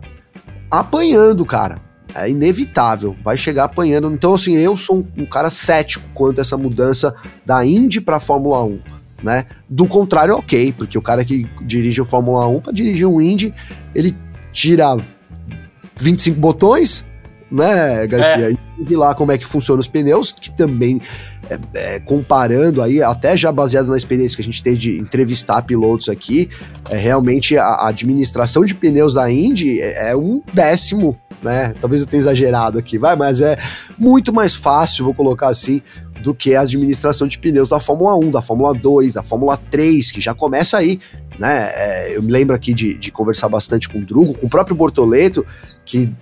apanhando, cara. É inevitável, vai chegar apanhando. Então, assim, eu sou um, um cara cético quanto a essa mudança da Indy para Fórmula 1. Né? Do contrário, ok, porque o cara que dirige o Fórmula 1 para dirigir um Indy, ele tira 25 botões, né, Garcia? É. E vi lá como é que funciona os pneus, que também, é, é, comparando aí, até já baseado na experiência que a gente tem de entrevistar pilotos aqui, é, realmente a, a administração de pneus da Indy é, é um décimo né? Talvez eu tenha exagerado aqui, vai, mas é muito mais fácil, vou colocar assim, do que a administração de pneus da Fórmula 1, da Fórmula 2, da Fórmula 3, que já começa aí, né? É, eu me lembro aqui de, de, conversar bastante com o Drugo, com o próprio Bortoleto, que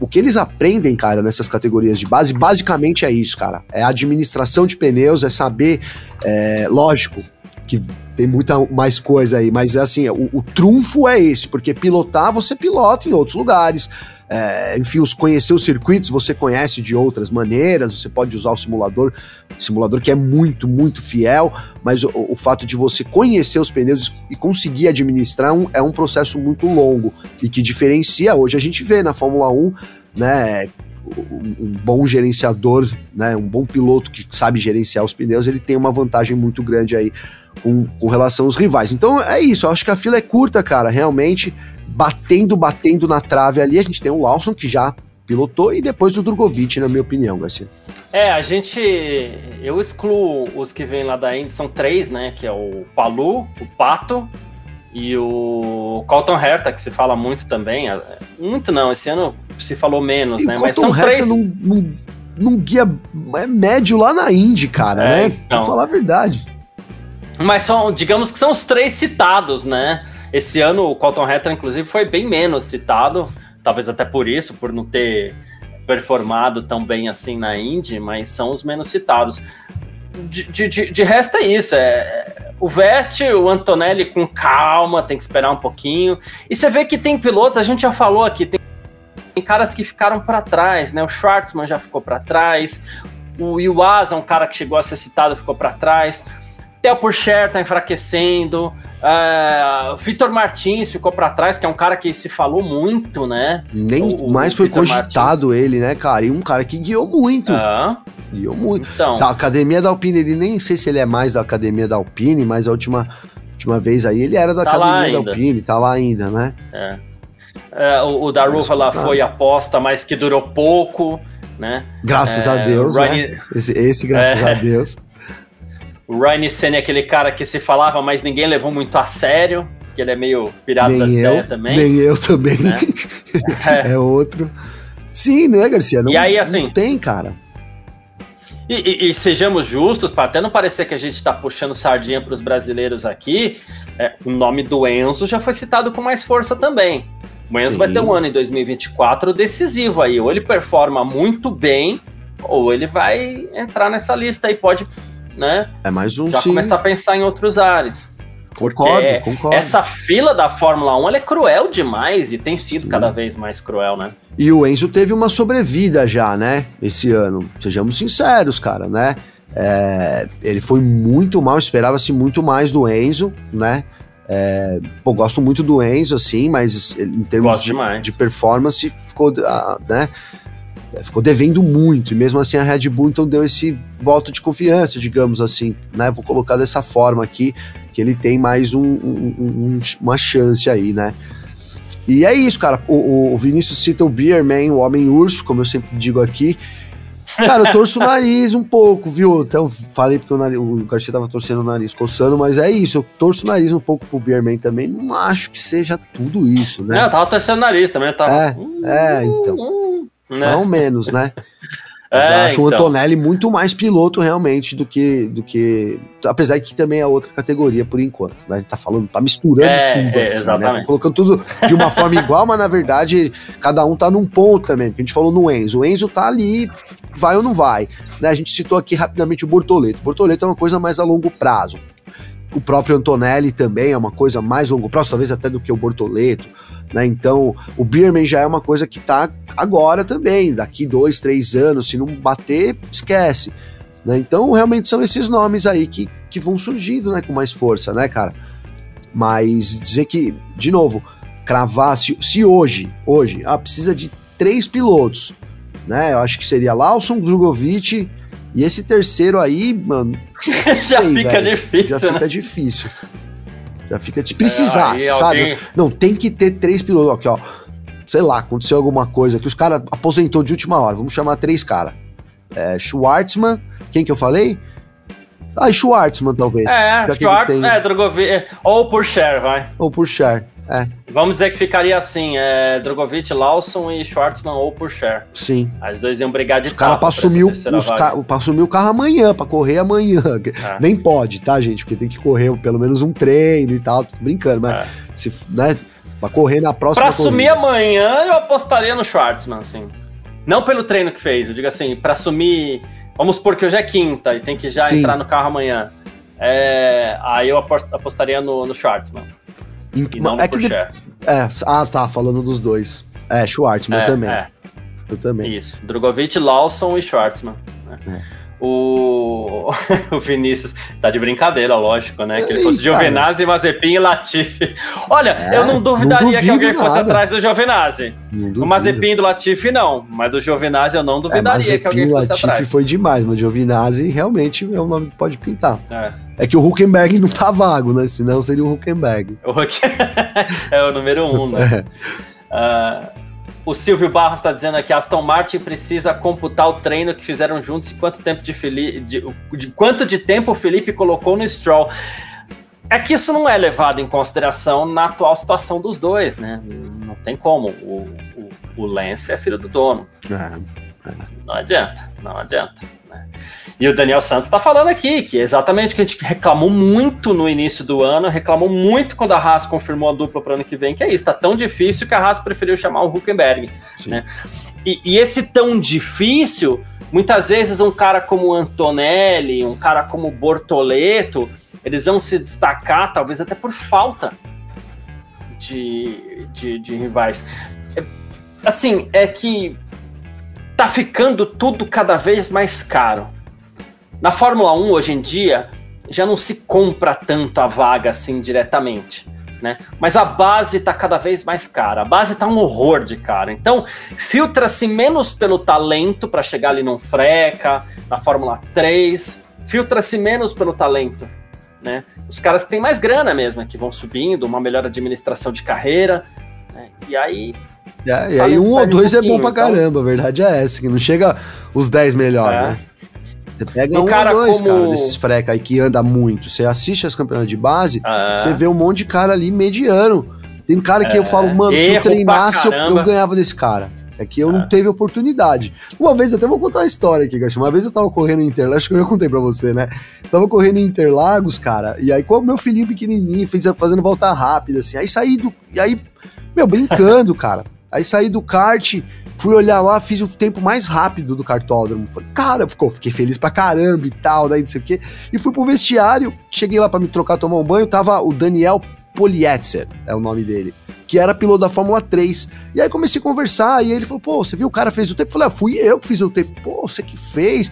o que eles aprendem, cara, nessas categorias de base, basicamente é isso, cara. É administração de pneus, é saber, é, lógico, que tem muita mais coisa aí, mas assim, o, o trunfo é esse, porque pilotar você pilota em outros lugares, é, enfim, os conhecer os circuitos você conhece de outras maneiras, você pode usar o simulador, simulador que é muito, muito fiel, mas o, o fato de você conhecer os pneus e conseguir administrar um, é um processo muito longo e que diferencia. Hoje a gente vê na Fórmula 1, né? um bom gerenciador, né, um bom piloto que sabe gerenciar os pneus, ele tem uma vantagem muito grande aí com, com relação aos rivais. Então é isso, eu acho que a fila é curta, cara, realmente batendo, batendo na trave ali. A gente tem o Lawson, que já pilotou, e depois o Drogovic, na minha opinião, Garcia. É, a gente. Eu excluo os que vêm lá da Indy, são três, né? Que é o Palu, o Pato e o Colton Herta, que se fala muito também. Muito não, esse ano se falou menos, e né? Mas são Herta três. Num, num, num guia é médio lá na Indy, cara, é, né? Então. Pra falar a verdade. Mas são, digamos que são os três citados, né? Esse ano o Colton Herta, inclusive, foi bem menos citado, talvez até por isso, por não ter performado tão bem assim na Indy, mas são os menos citados. De, de, de resto é isso, é, o Veste, o Antonelli com calma, tem que esperar um pouquinho. E você vê que tem pilotos, a gente já falou aqui, tem, tem caras que ficaram para trás, né? O Schwartzman já ficou para trás, o Iwasa, um cara que chegou a ser citado, ficou para trás. Theo Purcher tá enfraquecendo. Uh, Vitor Martins ficou para trás, que é um cara que se falou muito, né? Nem o, mais o foi Victor cogitado Martins. ele, né, cara? E um cara que guiou muito. Ah. Guiou muito. Então, da Academia da Alpine, ele nem sei se ele é mais da Academia da Alpine, mas a última, última vez aí ele era da tá Academia da Alpine, tá lá ainda, né? É. é o, o Daruva lá foi aposta, mas que durou pouco, né? Graças é, a Deus, Ryan... né? Esse, esse graças é. a Deus. O Ryan Senna é aquele cara que se falava, mas ninguém levou muito a sério, que ele é meio nem das eu, ideias também. Nem eu também. Né? é. [laughs] é. outro. Sim, né, Garcia? Não, e aí, assim, não tem, cara. E, e, e, sejamos justos, para até não parecer que a gente está puxando sardinha para os brasileiros aqui, é, o nome do Enzo já foi citado com mais força também. O Enzo Sim. vai ter um ano em 2024 decisivo aí. Ou ele performa muito bem, ou ele vai entrar nessa lista e pode, né? É mais um já sim. começar a pensar em outros ares. Concordo, concordo. Essa fila da Fórmula 1 ela é cruel demais e tem sido Sim. cada vez mais cruel, né? E o Enzo teve uma sobrevida já, né? Esse ano. Sejamos sinceros, cara, né? É, ele foi muito mal, esperava-se muito mais do Enzo, né? É, pô, gosto muito do Enzo, assim, mas em termos de, de performance ficou, ah, né? É, Ficou devendo muito, e mesmo assim a Red Bull então deu esse voto de confiança, digamos assim, né? Vou colocar dessa forma aqui, que ele tem mais um- um- um- uma chance aí, né? E é isso, cara. O, o Vinícius cita o Beerman, o Homem Urso, como eu sempre digo aqui. Cara, eu torço o nariz um pouco, viu? Então falei porque o, nariz, o Garcia tava torcendo o nariz, coçando, mas é isso. Eu torço o nariz um pouco pro Beerman também. Não acho que seja tudo isso, né? Não, eu tava torcendo o nariz também, tava. É, é, então. Né? Ou menos, né? Eu [laughs] É, acho o então. Antonelli muito mais piloto realmente do que, do que. Apesar que também é outra categoria por enquanto. Né? A gente tá falando, tá misturando É, tudo é, aqui, né? Tá colocando tudo de uma forma [laughs] igual, mas na verdade cada um tá num ponto também. Porque a gente falou no Enzo. O Enzo tá ali, vai ou não vai. Né? A gente citou aqui rapidamente o Bortoleto. O Bortoleto é uma coisa mais a longo prazo. O próprio Antonelli também é uma coisa mais longo prazo, talvez até do que o Bortoleto. Né? Então, o Beerman já é uma coisa que tá agora também, daqui dois, três anos, se não bater, esquece. Né? Então, realmente são esses nomes aí que, que vão surgindo né, com mais força, né, cara? Mas dizer que, de novo, cravar, se, se hoje, hoje, ah, precisa de três pilotos, né? Eu acho que seria Lawson, Drogovic e esse terceiro aí, mano, [laughs] Já sei, fica velho. difícil, já né? fica difícil. Já fica de precisar, Aí sabe? alguém- Não, tem que ter três pilotos. Aqui, ó. Sei lá, aconteceu alguma coisa que os caras aposentou de última hora. Vamos chamar três caras. É, Schwartzman, quem que eu falei? Ah, e Schwartzman, talvez. É, Schwartz, tem- é, Drogovic, é, ou por share, vai. Ou por Cher. É, Vamos dizer que ficaria assim, é, Drogovic, Lawson e Schwartzman ou por share. sim. Aí os dois iam brigar de Os caras pra assumir, o, terceira os vaga. ca- pra assumir o carro amanhã, pra correr amanhã. É. Nem pode, tá, gente? Porque tem que correr pelo menos um treino e tal. Tô brincando, mas É. se, né, pra correr na próxima. Pra assumir corrida. amanhã, eu apostaria no Schwartzman, assim. Não pelo treino que fez, eu digo assim, pra assumir. Vamos supor que hoje é quinta e tem que já Sim. entrar no carro amanhã. É, aí eu apost- apostaria no, no Schwartzman e não é que de-. É, ah, tá, falando dos dois. É, Schwartzman É, também. é. Eu também. Isso. Drogovic, Lawson e Schwartzman. né? O... [laughs] o Vinícius tá de brincadeira, lógico, né? Que ele fosse Giovinazzi, Mazepin e Latifi. Olha, É, eu não duvidaria não que alguém fosse nada. atrás do Giovinazzi. O. Mazepin do Latifi não, mas do Giovinazzi eu não É, duvidaria que alguém Mazepin fosse Latifi atrás. foi demais, mas Giovinazzi realmente é um nome que pode pintar. É. É que o Huckenberg não tá vago, né? Senão seria o Huckenberg. O Hulk [laughs] é o número um, né? [laughs] É. Ah, o Silvio Barros está dizendo aqui: Aston Martin precisa computar o treino que fizeram juntos e quanto tempo de, Feli de, de quanto de tempo o Felipe colocou no Stroll. É que isso não é levado em consideração na atual situação dos dois, né? Não tem como. O, o, o Lance é filho do dono. É. Não adianta, não adianta. né? E o Daniel Santos está falando aqui que é exatamente o que a gente reclamou muito no início do ano, reclamou muito quando a Haas confirmou a dupla para o ano que vem, que é isso, tá tão difícil que a Haas preferiu chamar o Huckenberg. Né? E, e esse tão difícil, muitas vezes um cara como Antonelli, um cara como Bortoleto, eles vão se destacar, talvez até por falta de, de, de rivais. É, assim, é que tá ficando tudo cada vez mais caro. Na Fórmula 1, hoje em dia, já não se compra tanto a vaga assim diretamente. Né? Mas a base tá cada vez mais cara. A base tá um horror de cara. Então, filtra-se menos pelo talento para chegar ali num Freca, na Fórmula 3. Filtra-se menos pelo talento. Né? Os caras que têm mais grana mesmo, que vão subindo, uma melhor administração de carreira. né? E aí É, e aí um ou fale um dois é bom pra então. caramba, a verdade é essa, que não chega os 10 melhores, É. né? Você pega Um um, cara ou dois, como- cara, desses freca aí que anda muito. Você assiste as campeonatos de base, ah, você vê um monte de cara ali mediano. Tem cara que eu falo, mano, se eu É. Erro treinasse, eu, eu ganhava desse cara. É que eu É. não teve oportunidade. Uma vez, até vou contar uma história aqui, Garcia. Uma vez eu tava correndo em Interlagos, acho que eu já contei pra você, né? Tava correndo em Interlagos, cara, e aí com o meu filhinho pequenininho, fez, fazendo volta rápida, assim. Aí saí do. E aí, meu, brincando, [laughs] cara. Aí saí do kart, Fui olhar lá, fiz o tempo mais rápido do cartódromo. Falei, cara, ficou, fiquei feliz pra caramba e tal, daí não sei o quê. E fui pro vestiário, cheguei lá para me trocar, tomar um banho, tava o Daniel Polietzer, é o nome dele, que era piloto da Fórmula 3. E aí comecei a conversar, e ele falou, pô, você viu o cara fez o tempo? Eu falei, ah, fui eu que fiz o tempo. Pô, você que fez.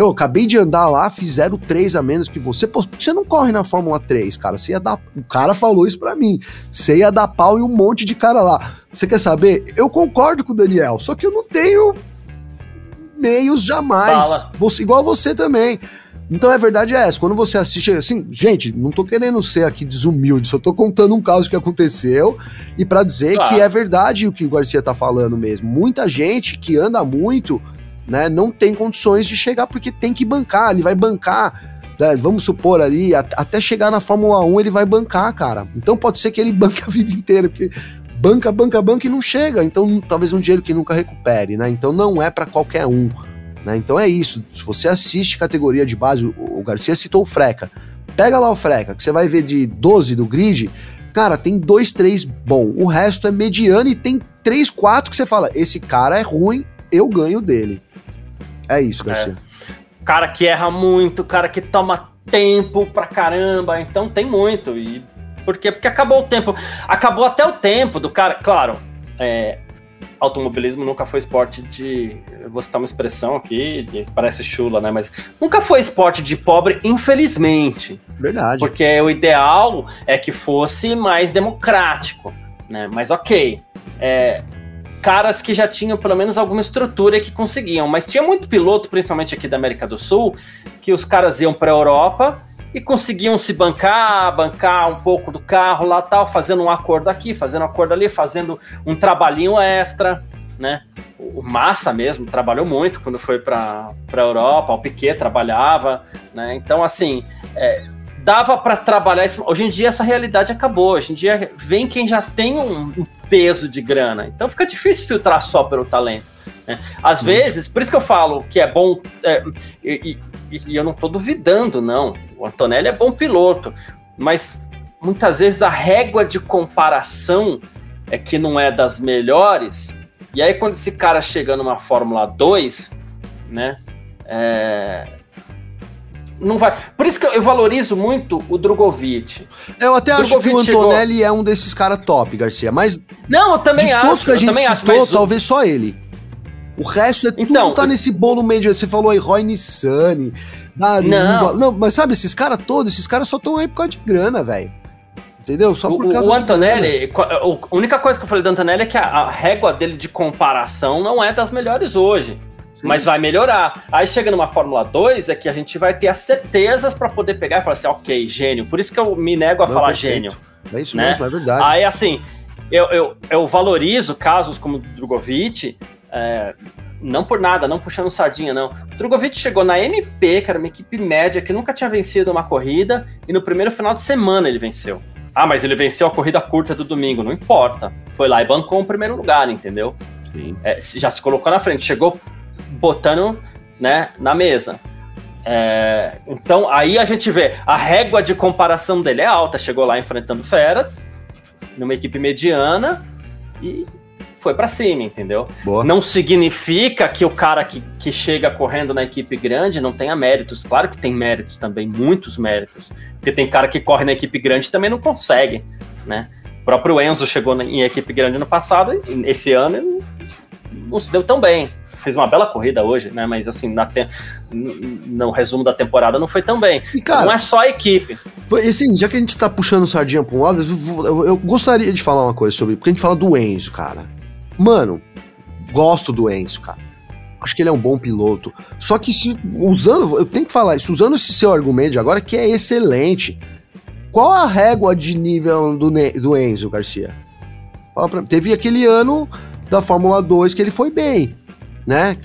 Eu acabei de andar lá, fizeram 3 a menos que você. Pô, por que você não corre na Fórmula 3, cara? Você ia dar. O cara falou isso pra mim. Você ia dar pau em um monte de cara lá. Você quer saber? Eu concordo com o Daniel, só que eu não tenho meios jamais. Você, igual você também. Então a verdade é essa, quando você assiste, assim, gente, não tô querendo ser aqui desumilde, só tô contando um caso que aconteceu e para dizer claro. que é verdade o que o Garcia tá falando mesmo. Muita gente que anda muito né, não tem condições de chegar porque tem que bancar, ele vai bancar, né, vamos supor ali, até chegar na Fórmula 1 ele vai bancar, cara. Então pode ser que ele [laughs] banque a vida inteira, porque banca, banca, banca e não chega, então talvez um dinheiro que nunca recupere, né? Então não é para qualquer um, né? Então é isso, se você assiste categoria de base, o Garcia citou o Freca, pega lá o Freca, que você vai ver de 12 do grid, cara, tem dois, três bom, o resto é mediano e tem três, quatro que você fala, esse cara é ruim, eu ganho dele. É isso, Garcia. É. Cara que erra muito, cara que toma tempo pra caramba, então tem muito. E por quê? Porque acabou o tempo. Acabou até o tempo do cara. Claro, é, automobilismo nunca foi esporte de. Vou citar uma expressão aqui, parece chula, né? Mas nunca foi esporte de pobre, infelizmente. Verdade. Porque o ideal é que fosse mais democrático, né? Mas ok. É, caras que já tinham pelo menos alguma estrutura que conseguiam. Mas tinha muito piloto, principalmente aqui da América do Sul, que os caras iam para a Europa e conseguiam se bancar, bancar um pouco do carro lá tal, fazendo um acordo aqui, fazendo um acordo ali, fazendo um trabalhinho extra, né? O Massa mesmo trabalhou muito quando foi para a Europa, o Piquet trabalhava, né? Então, assim, é, dava para trabalhar. Hoje em dia essa realidade acabou. Hoje em dia vem quem já tem um, um peso de grana. Então fica difícil filtrar só pelo talento. Né? Às hum. vezes, por isso que eu falo que é bom. É, e, e, e eu não estou duvidando, não. O Antonelli é bom piloto, mas muitas vezes a régua de comparação é que não é das melhores. E aí, quando esse cara chega numa Fórmula 2, né? É, não vai. Por isso que eu valorizo muito o Drogovic. Eu até Drogovic acho que o Antonelli chegou... é um desses caras top, Garcia, mas. Não, eu também de acho. Todos que a gente citou, acho, talvez só ele. O resto é então, tudo tá nesse bolo meio. Você falou aí, Roy Nissani. Não. não, mas sabe, esses caras todos, esses caras só estão aí por causa de grana, velho. Entendeu? Só por causa o, o Antonelli, a única coisa que eu falei do Antonelli é que a, a régua dele de comparação não é das melhores hoje mas vai melhorar. Aí chega numa Fórmula 2 é que a gente vai ter as certezas para poder pegar e falar assim, ok, gênio. Por isso que eu me nego a Não, falar perfeito. gênio. É isso né? mesmo, é verdade. Aí assim, eu, eu, eu valorizo casos como o Drogovic, é, não por nada, não puxando sardinha, não. O Drogovic chegou na MP, que era uma equipe média que nunca tinha vencido uma corrida, e no primeiro final de semana ele venceu. Ah, mas ele venceu a corrida curta do domingo, não importa. Foi lá e bancou o primeiro lugar, entendeu? É, já se colocou na frente, chegou botando né, na mesa. É, então aí a gente vê a régua de comparação dele é alta. Chegou lá enfrentando feras, numa equipe mediana e foi para cima, entendeu? Boa. Não significa que o cara que, que chega correndo na equipe grande não tenha méritos. Claro que tem méritos também, muitos méritos. Porque tem cara que corre na equipe grande e também não consegue, né? O próprio Enzo chegou em equipe grande no passado e esse ano não se deu tão bem fez uma bela corrida hoje, né? Mas assim, na te... no resumo da temporada não foi tão bem. E, cara, não é só a equipe. Assim, já que a gente tá puxando sardinha pra um lado, eu, eu, gostaria de falar uma coisa sobre. Porque a gente fala do Enzo, cara. Mano, gosto do Enzo, cara. Acho que ele é um bom piloto. Só que se usando, eu tenho que falar isso, usando esse seu argumento de agora, que é excelente. Qual a régua de nível do, do Enzo, Garcia? Teve aquele ano da Fórmula 2 que ele foi bem né?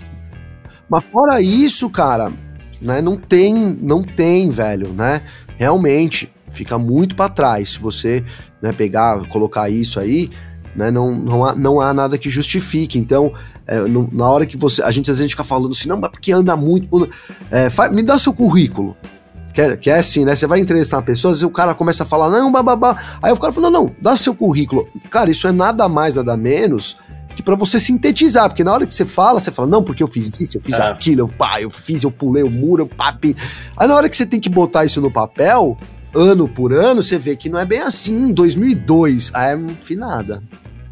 Mas fora isso, cara, né, não tem, não tem, velho, né? Realmente fica muito para trás se você, né, pegar, colocar isso aí, né, não, não, há, não há nada que justifique. Então, é, no, na hora que você, a gente às vezes fica falando assim, não, mas porque anda muito, é, faz, me dá seu currículo. Que é, que é assim, né? Você vai entrevistar uma pessoa, às vezes o cara começa a falar, não, bababá. Aí o cara fala, não, não, dá seu currículo. Cara, isso é nada mais, nada menos que para você sintetizar, porque na hora que você fala, você fala, não, porque eu fiz isso, eu fiz É. aquilo, eu, pá, eu fiz, eu pulei o muro, eu papi. Aí na hora que você tem que botar isso no papel, ano por ano, você vê que não é bem assim. 2002, ah, é finada.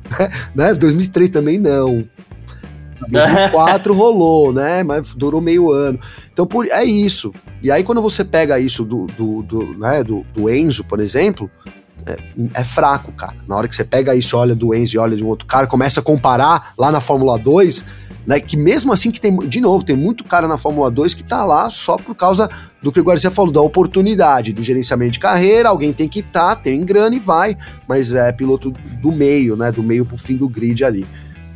[laughs] né? 2003 também não. 2004 [laughs] rolou, né? Mas durou meio ano. Então por, é isso. E aí quando você pega isso do, do, do, né, do, do Enzo, por exemplo, é, é fraco, cara. Na hora que você pega isso, olha do Enzo e olha de um outro cara, começa a comparar lá na Fórmula 2, né? Que mesmo assim que tem, de novo, tem muito cara na Fórmula 2 que tá lá só por causa do que o Garcia falou, da oportunidade, do gerenciamento de carreira, alguém tem que estar, tá, tem grana e vai, mas é piloto do meio, né? Do meio pro fim do grid ali.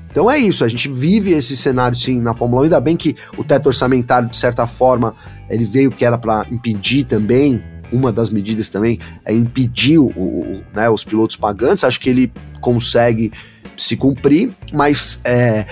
Então é isso, a gente vive esse cenário sim na Fórmula 1, ainda bem que o teto orçamentário, de certa forma, ele veio que era para impedir também, uma das medidas também é impedir o, o, né, os pilotos pagantes, acho que ele consegue se cumprir, mas é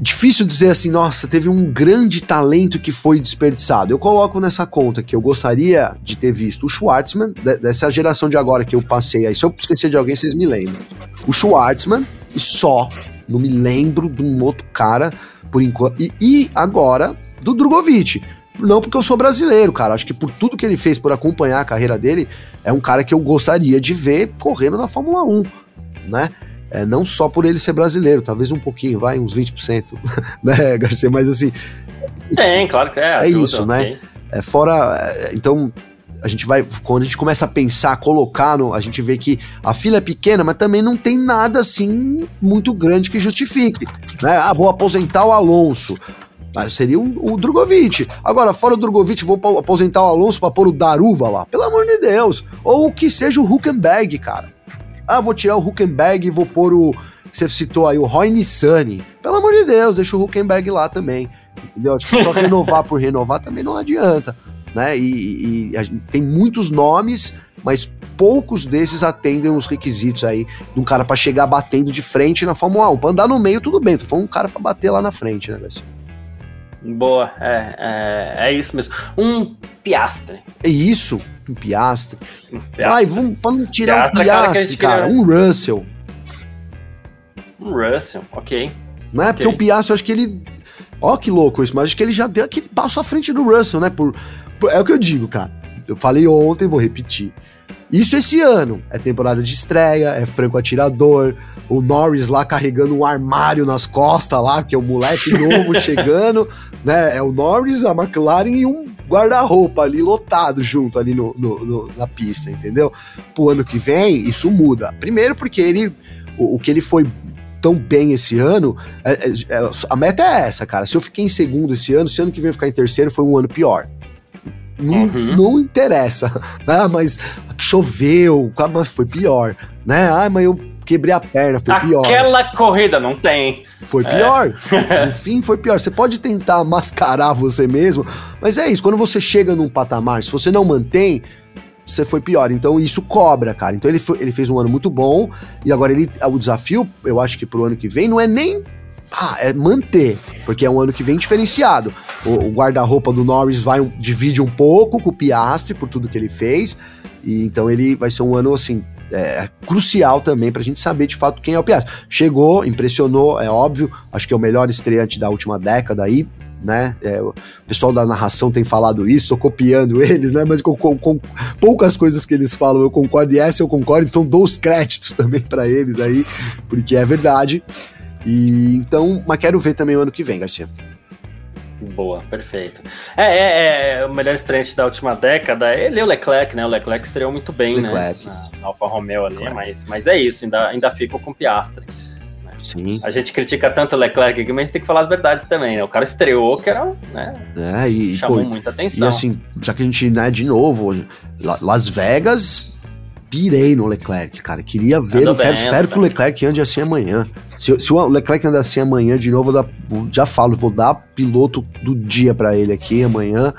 difícil dizer assim, nossa, teve um grande talento que foi desperdiçado. Eu coloco nessa conta que eu gostaria de ter visto o Schwartzman, dessa geração de agora que eu passei aí, se eu esquecer de alguém, vocês me lembram. O Schwartzman, e só, não me lembro de um outro cara, por enquanto, e, e agora do Drogovic. Não porque eu sou brasileiro, cara. Acho que por tudo que ele fez, por acompanhar a carreira dele, é um cara que eu gostaria de ver correndo na Fórmula 1, né? É, não só por ele ser brasileiro, talvez um pouquinho, vai, uns 20%, [laughs] né, Garcia? Mas assim. Tem, claro que é. É ajuda, isso, né? É fora. é, Então, a gente vai. Quando a gente começa a pensar, colocar, no, a gente vê que a fila é pequena, mas também não tem nada assim muito grande que justifique. Né? Ah, vou aposentar o Alonso. Ah, seria um, o Drogovic. Agora, fora o Drogovic, vou aposentar o Alonso pra pôr o Daruva lá. Pelo amor de Deus. Ou que seja o Huckenberg, cara. Ah, vou tirar o Huckenberg e vou pôr o. Você citou aí, o Roy Nissani. Pelo amor de Deus, deixa o Huckenberg lá também. Entendeu? Acho que só renovar por renovar também não adianta. Né? E, e- e tem muitos nomes, mas poucos desses atendem os requisitos aí de um cara pra chegar batendo de frente na Fórmula 1. Pra andar no meio, tudo bem. Foi um cara pra bater lá na frente, né, Garcia? Boa, é, é, é isso mesmo. Um Piastre. É isso, um Piastre. Um Vai, vamos pra não tirar Piastre um é cara Piastre, gente cara. Um Russell. Um Russell, ok. Não é Ok. porque o Piastri, eu acho que ele. Ó, que louco isso, mas acho que ele já deu aquele passo à frente do Russell, né? Por, por- é o que eu digo, cara. Eu falei ontem, vou repetir. Isso esse ano. É temporada de estreia, é franco atirador. O Norris lá carregando um armário nas costas lá, que é o moleque novo [laughs] chegando, né? É o Norris, a McLaren e um guarda-roupa ali lotado junto ali no, no- no- na pista, entendeu? Pro ano que vem, isso muda. Primeiro porque ele. O, o que ele foi tão bem esse ano, é- é- é- a meta é essa, cara. Se eu fiquei em segundo esse ano, se ano que vem eu ficar em terceiro, foi um ano pior. Não, Uhum. não interessa. Ah, [laughs] mas choveu, foi pior. Né? Ah, mas eu quebrei a perna, foi pior. Aquela corrida não tem. Foi pior. [laughs] No fim, foi pior. Você pode tentar mascarar você mesmo, mas é isso. Quando você chega num patamar, se você não mantém, você foi pior. Então isso cobra, cara. Então ele, foi- ele fez um ano muito bom e agora ele, o desafio, eu acho que pro ano que vem, não é nem. Ah, é manter, porque é um ano que vem diferenciado. O, o guarda-roupa do Norris vai divide um pouco com o Piastri por tudo que ele fez, e então ele vai ser um ano assim é, crucial também pra gente saber de fato quem é o Piastri. Chegou, impressionou, é óbvio, acho que é o melhor estreante da última década aí, né? É, o pessoal da narração tem falado isso, tô copiando [laughs] eles, né? Mas com, com- com poucas coisas que eles falam eu concordo, e essa eu concordo, então dou os créditos [laughs] também pra eles aí, porque é verdade. E então, mas quero ver também o ano que vem, Garcia. Boa, perfeito. É, é, é o melhor estreante da última década. Ele e o Leclerc, né? O Leclerc estreou muito bem, Leclerc. né? Na, na Alfa Romeo ali, Leclerc. mas, mas é isso, ainda, ainda fico com o Piastre. Sim. A gente critica tanto o Leclerc aqui, mas a gente tem que falar as verdades também, né? O cara estreou, que era, né? É, e, chamou pô, muita e atenção. assim, já que a gente, né, de novo, La- Las Vegas, pirei no Leclerc, cara. Queria ver, Andou eu quero, espero que o Leclerc ande assim amanhã. Se, se o Leclerc andar assim amanhã, de novo, já falo, vou dar piloto do dia pra ele aqui amanhã.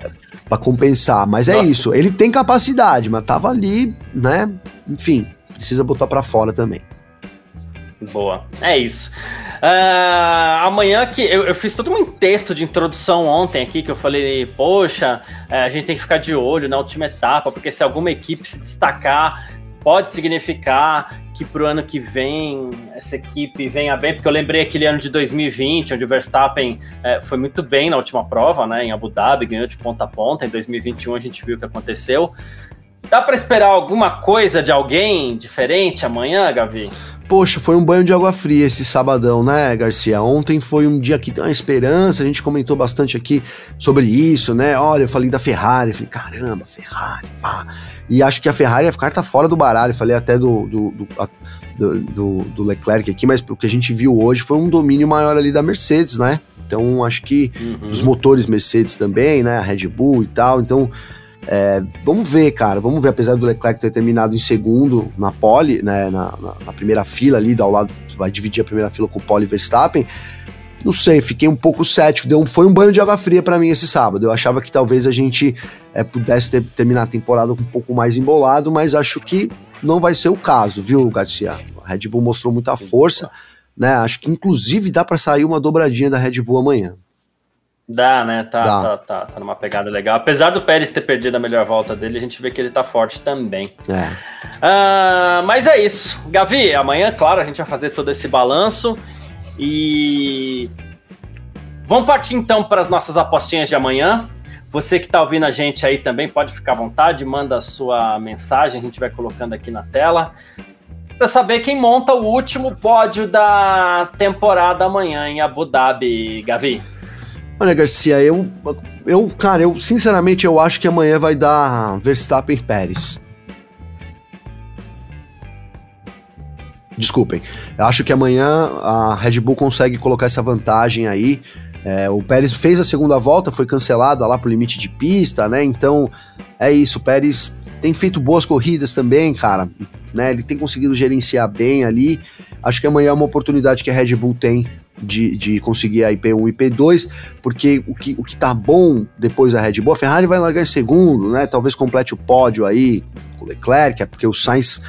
é, Pra compensar, mas é Nossa. isso. Ele tem capacidade, mas tava ali, né? Enfim, precisa botar pra fora também. Boa, é isso. Ah, amanhã que eu, eu fiz todo um texto de introdução ontem aqui que eu falei, poxa, é, a gente tem que ficar de olho na última etapa, porque se alguma equipe se destacar, pode significar que pro ano que vem essa equipe venha bem, porque eu lembrei aquele ano de 2020, onde o Verstappen é, foi muito bem na última prova, né, em Abu Dhabi, ganhou de ponta a ponta. Em 2021 a gente viu o que aconteceu. Dá para esperar alguma coisa de alguém diferente amanhã, Gavi? Poxa, foi um banho de água fria esse sabadão, né, Garcia? Ontem foi um dia que tem uma esperança, a gente comentou bastante aqui sobre isso, né? Olha, eu falei da Ferrari, falei, caramba, Ferrari, pá. E acho que a Ferrari ia ficar tá fora do baralho, falei até do, do, do, do, do Leclerc aqui, mas o que a gente viu hoje foi um domínio maior ali da Mercedes, né? Então acho que uhum. os motores Mercedes também, né? A Red Bull e tal, então é, vamos ver, cara, vamos ver, apesar do Leclerc ter terminado em segundo na pole, né, na, na, na primeira fila ali, ao lado, vai dividir a primeira fila com o Pole Verstappen, não sei, fiquei um pouco cético, deu, foi um banho de água fria para mim esse sábado, eu achava que talvez a gente é, pudesse ter, terminar a temporada um pouco mais embolado, mas acho que não vai ser o caso, viu, Garcia? A Red Bull mostrou muita força, né, acho que inclusive dá para sair uma dobradinha da Red Bull amanhã. Dá, né? Tá, Dá. Tá, tá, tá numa pegada legal. Apesar do Pérez ter perdido a melhor volta dele, a gente vê que ele tá forte também. É. Uh, mas é isso. Gavi, amanhã, claro, a gente vai fazer todo esse balanço. E vamos partir então para as nossas apostinhas de amanhã. Você que está ouvindo a gente aí também pode ficar à vontade, manda a sua mensagem, a gente vai colocando aqui na tela. Para saber quem monta o último pódio da temporada amanhã em Abu Dhabi, Gavi. Olha, Garcia, eu, eu, cara, eu sinceramente eu acho que amanhã vai dar Verstappen e Pérez. Desculpem, eu acho que amanhã a Red Bull consegue colocar essa vantagem aí. É, o Pérez fez a segunda volta, foi cancelada lá por limite de pista, né? Então é isso. O Pérez tem feito boas corridas também, cara. Né? Ele tem conseguido gerenciar bem ali. Acho que amanhã é uma oportunidade que a Red Bull tem de, de conseguir a IP1 e IP2, porque o que, o que tá bom depois da Red Bull, a Ferrari vai largar em segundo, né? Talvez complete o pódio aí com o Leclerc, é porque o Sainz.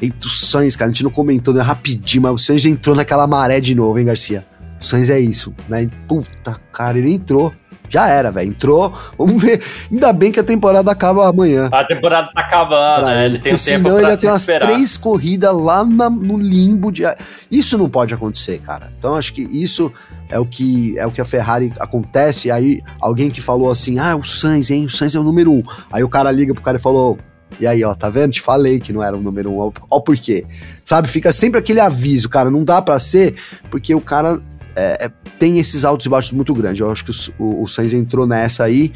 Eita, o Sainz, cara, a gente não comentou né, rapidinho, mas o Sainz entrou naquela maré de novo, hein, Garcia? O Sainz é isso, né? Puta, cara, ele entrou já era, velho. Entrou. Vamos ver. Ainda bem que a temporada acaba amanhã. A temporada tá acabando, né? Ele tem um tempo senão ele ia ter umas três corridas lá na, no limbo de. Isso não pode acontecer, cara. Então acho que isso é o que é o que a Ferrari acontece. Aí alguém que falou assim: ah, o Sainz, hein? O Sainz é o número um. Aí o cara liga pro cara e falou: e aí, ó, tá vendo? Te falei que não era o número um. Ó, ó por quê. Sabe? Fica sempre aquele aviso, cara. Não dá para ser, porque o cara é, é, tem esses altos e baixos muito grandes. Eu acho que o, o Sainz entrou nessa aí.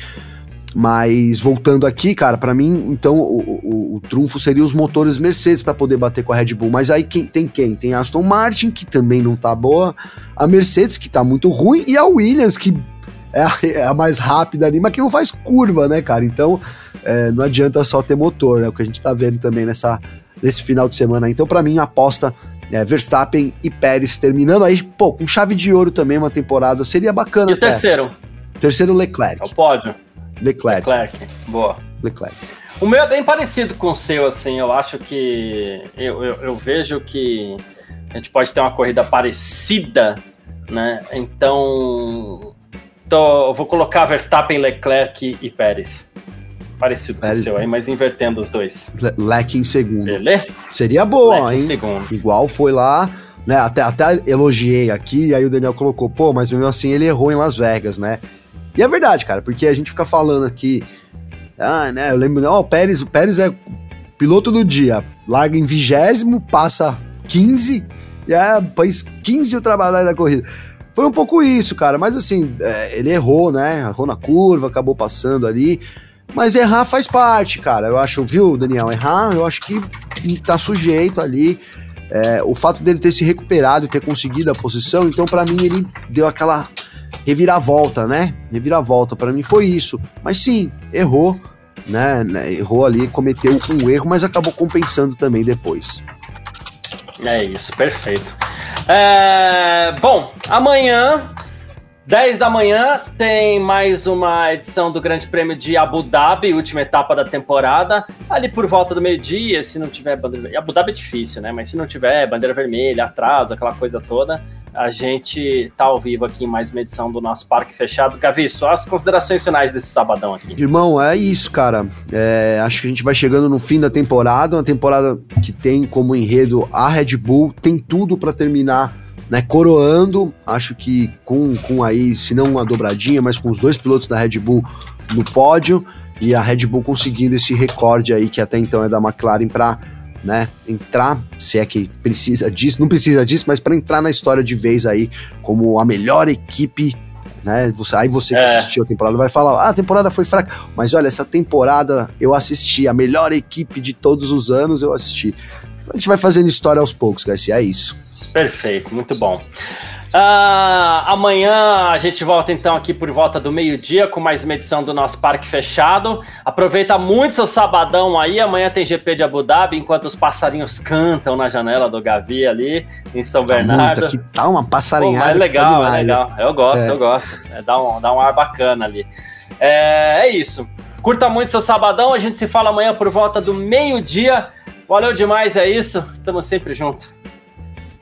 Mas voltando aqui, cara, para mim, então o, o, o, trunfo seria os motores Mercedes para poder bater com a Red Bull. Mas aí quem, tem quem? Tem a Aston Martin, que também não tá boa, a Mercedes, que tá muito ruim, e a Williams, que é a, é a mais rápida ali, mas que não faz curva, né, cara? Então é, não adianta só ter motor, é o que a gente tá vendo também nessa, nesse final de semana. Então, para mim, a aposta é, Verstappen e Pérez terminando aí, pô, com chave de ouro também uma temporada, seria bacana. E o terceiro? Terceiro, Leclerc. É o pódio. Leclerc. Leclerc, boa. Leclerc. O meu é bem parecido com o seu, assim, eu acho que. Eu, eu, eu vejo que a gente pode ter uma corrida parecida, né? Então. Tô, vou colocar Verstappen, Leclerc e Pérez parecido com o seu aí, mas invertendo os dois. Leque em segundo. Beleza? Seria boa, hein? Em segundo. Igual foi lá, né? Até, até elogiei aqui, aí o Daniel colocou, pô, mas mesmo assim ele errou em Las Vegas, né? E é verdade, cara, porque a gente fica falando aqui. Ah, né? Eu lembro, ó, oh, o Pérez, o Pérez é piloto do dia, larga em vigésimo, passa 15, e é, faz 15 o trabalho da corrida. Foi um pouco isso, cara, mas assim, é, ele errou, né? Errou na curva, acabou passando ali. Mas errar faz parte, cara. Eu acho, viu, Daniel? Errar, eu acho que tá sujeito ali. É, o fato dele ter se recuperado e ter conseguido a posição, então para mim ele deu aquela reviravolta, né? Reviravolta, para mim foi isso. Mas sim, errou, né? Errou ali, cometeu um erro, mas acabou compensando também depois. É isso, perfeito. É, bom, amanhã 10 da manhã tem mais uma edição do Grande Prêmio de Abu Dhabi, última etapa da temporada. Ali por volta do meio-dia, se não tiver bandeira. Abu Dhabi é difícil, né? Mas se não tiver bandeira vermelha, atraso, aquela coisa toda, a gente tá ao vivo aqui em mais uma edição do nosso Parque Fechado. Gavi, só as considerações finais desse sabadão aqui. Irmão, é isso, cara. É, acho que a gente vai chegando no fim da temporada, uma temporada que tem como enredo a Red Bull, tem tudo para terminar né, coroando, acho que com, com aí, se não uma dobradinha, mas com os dois pilotos da Red Bull no pódio e a Red Bull conseguindo esse recorde aí que até então é da McLaren para né, entrar, se é que precisa disso, não precisa disso, mas para entrar na história de vez aí como a melhor equipe, né? Você, aí você que é. assistiu a temporada vai falar: "Ah, a temporada foi fraca". Mas olha, essa temporada eu assisti, a melhor equipe de todos os anos eu assisti. A gente vai fazendo história aos poucos, Garcia, é isso. Perfeito, muito bom. Uh, amanhã a gente volta então aqui por volta do meio-dia com mais uma edição do nosso Parque Fechado. Aproveita muito seu sabadão aí. Amanhã tem GP de Abu Dhabi, enquanto os passarinhos cantam na janela do Gavi ali em São tá Bernardo. Aqui tá uma passarinhada. Pô, é legal, tá demais, é legal. Eu gosto, é. eu gosto. É, dá, um, dá um ar bacana ali. É, é isso. Curta muito seu sabadão. A gente se fala amanhã por volta do meio-dia. Valeu demais, é isso. Tamo sempre junto.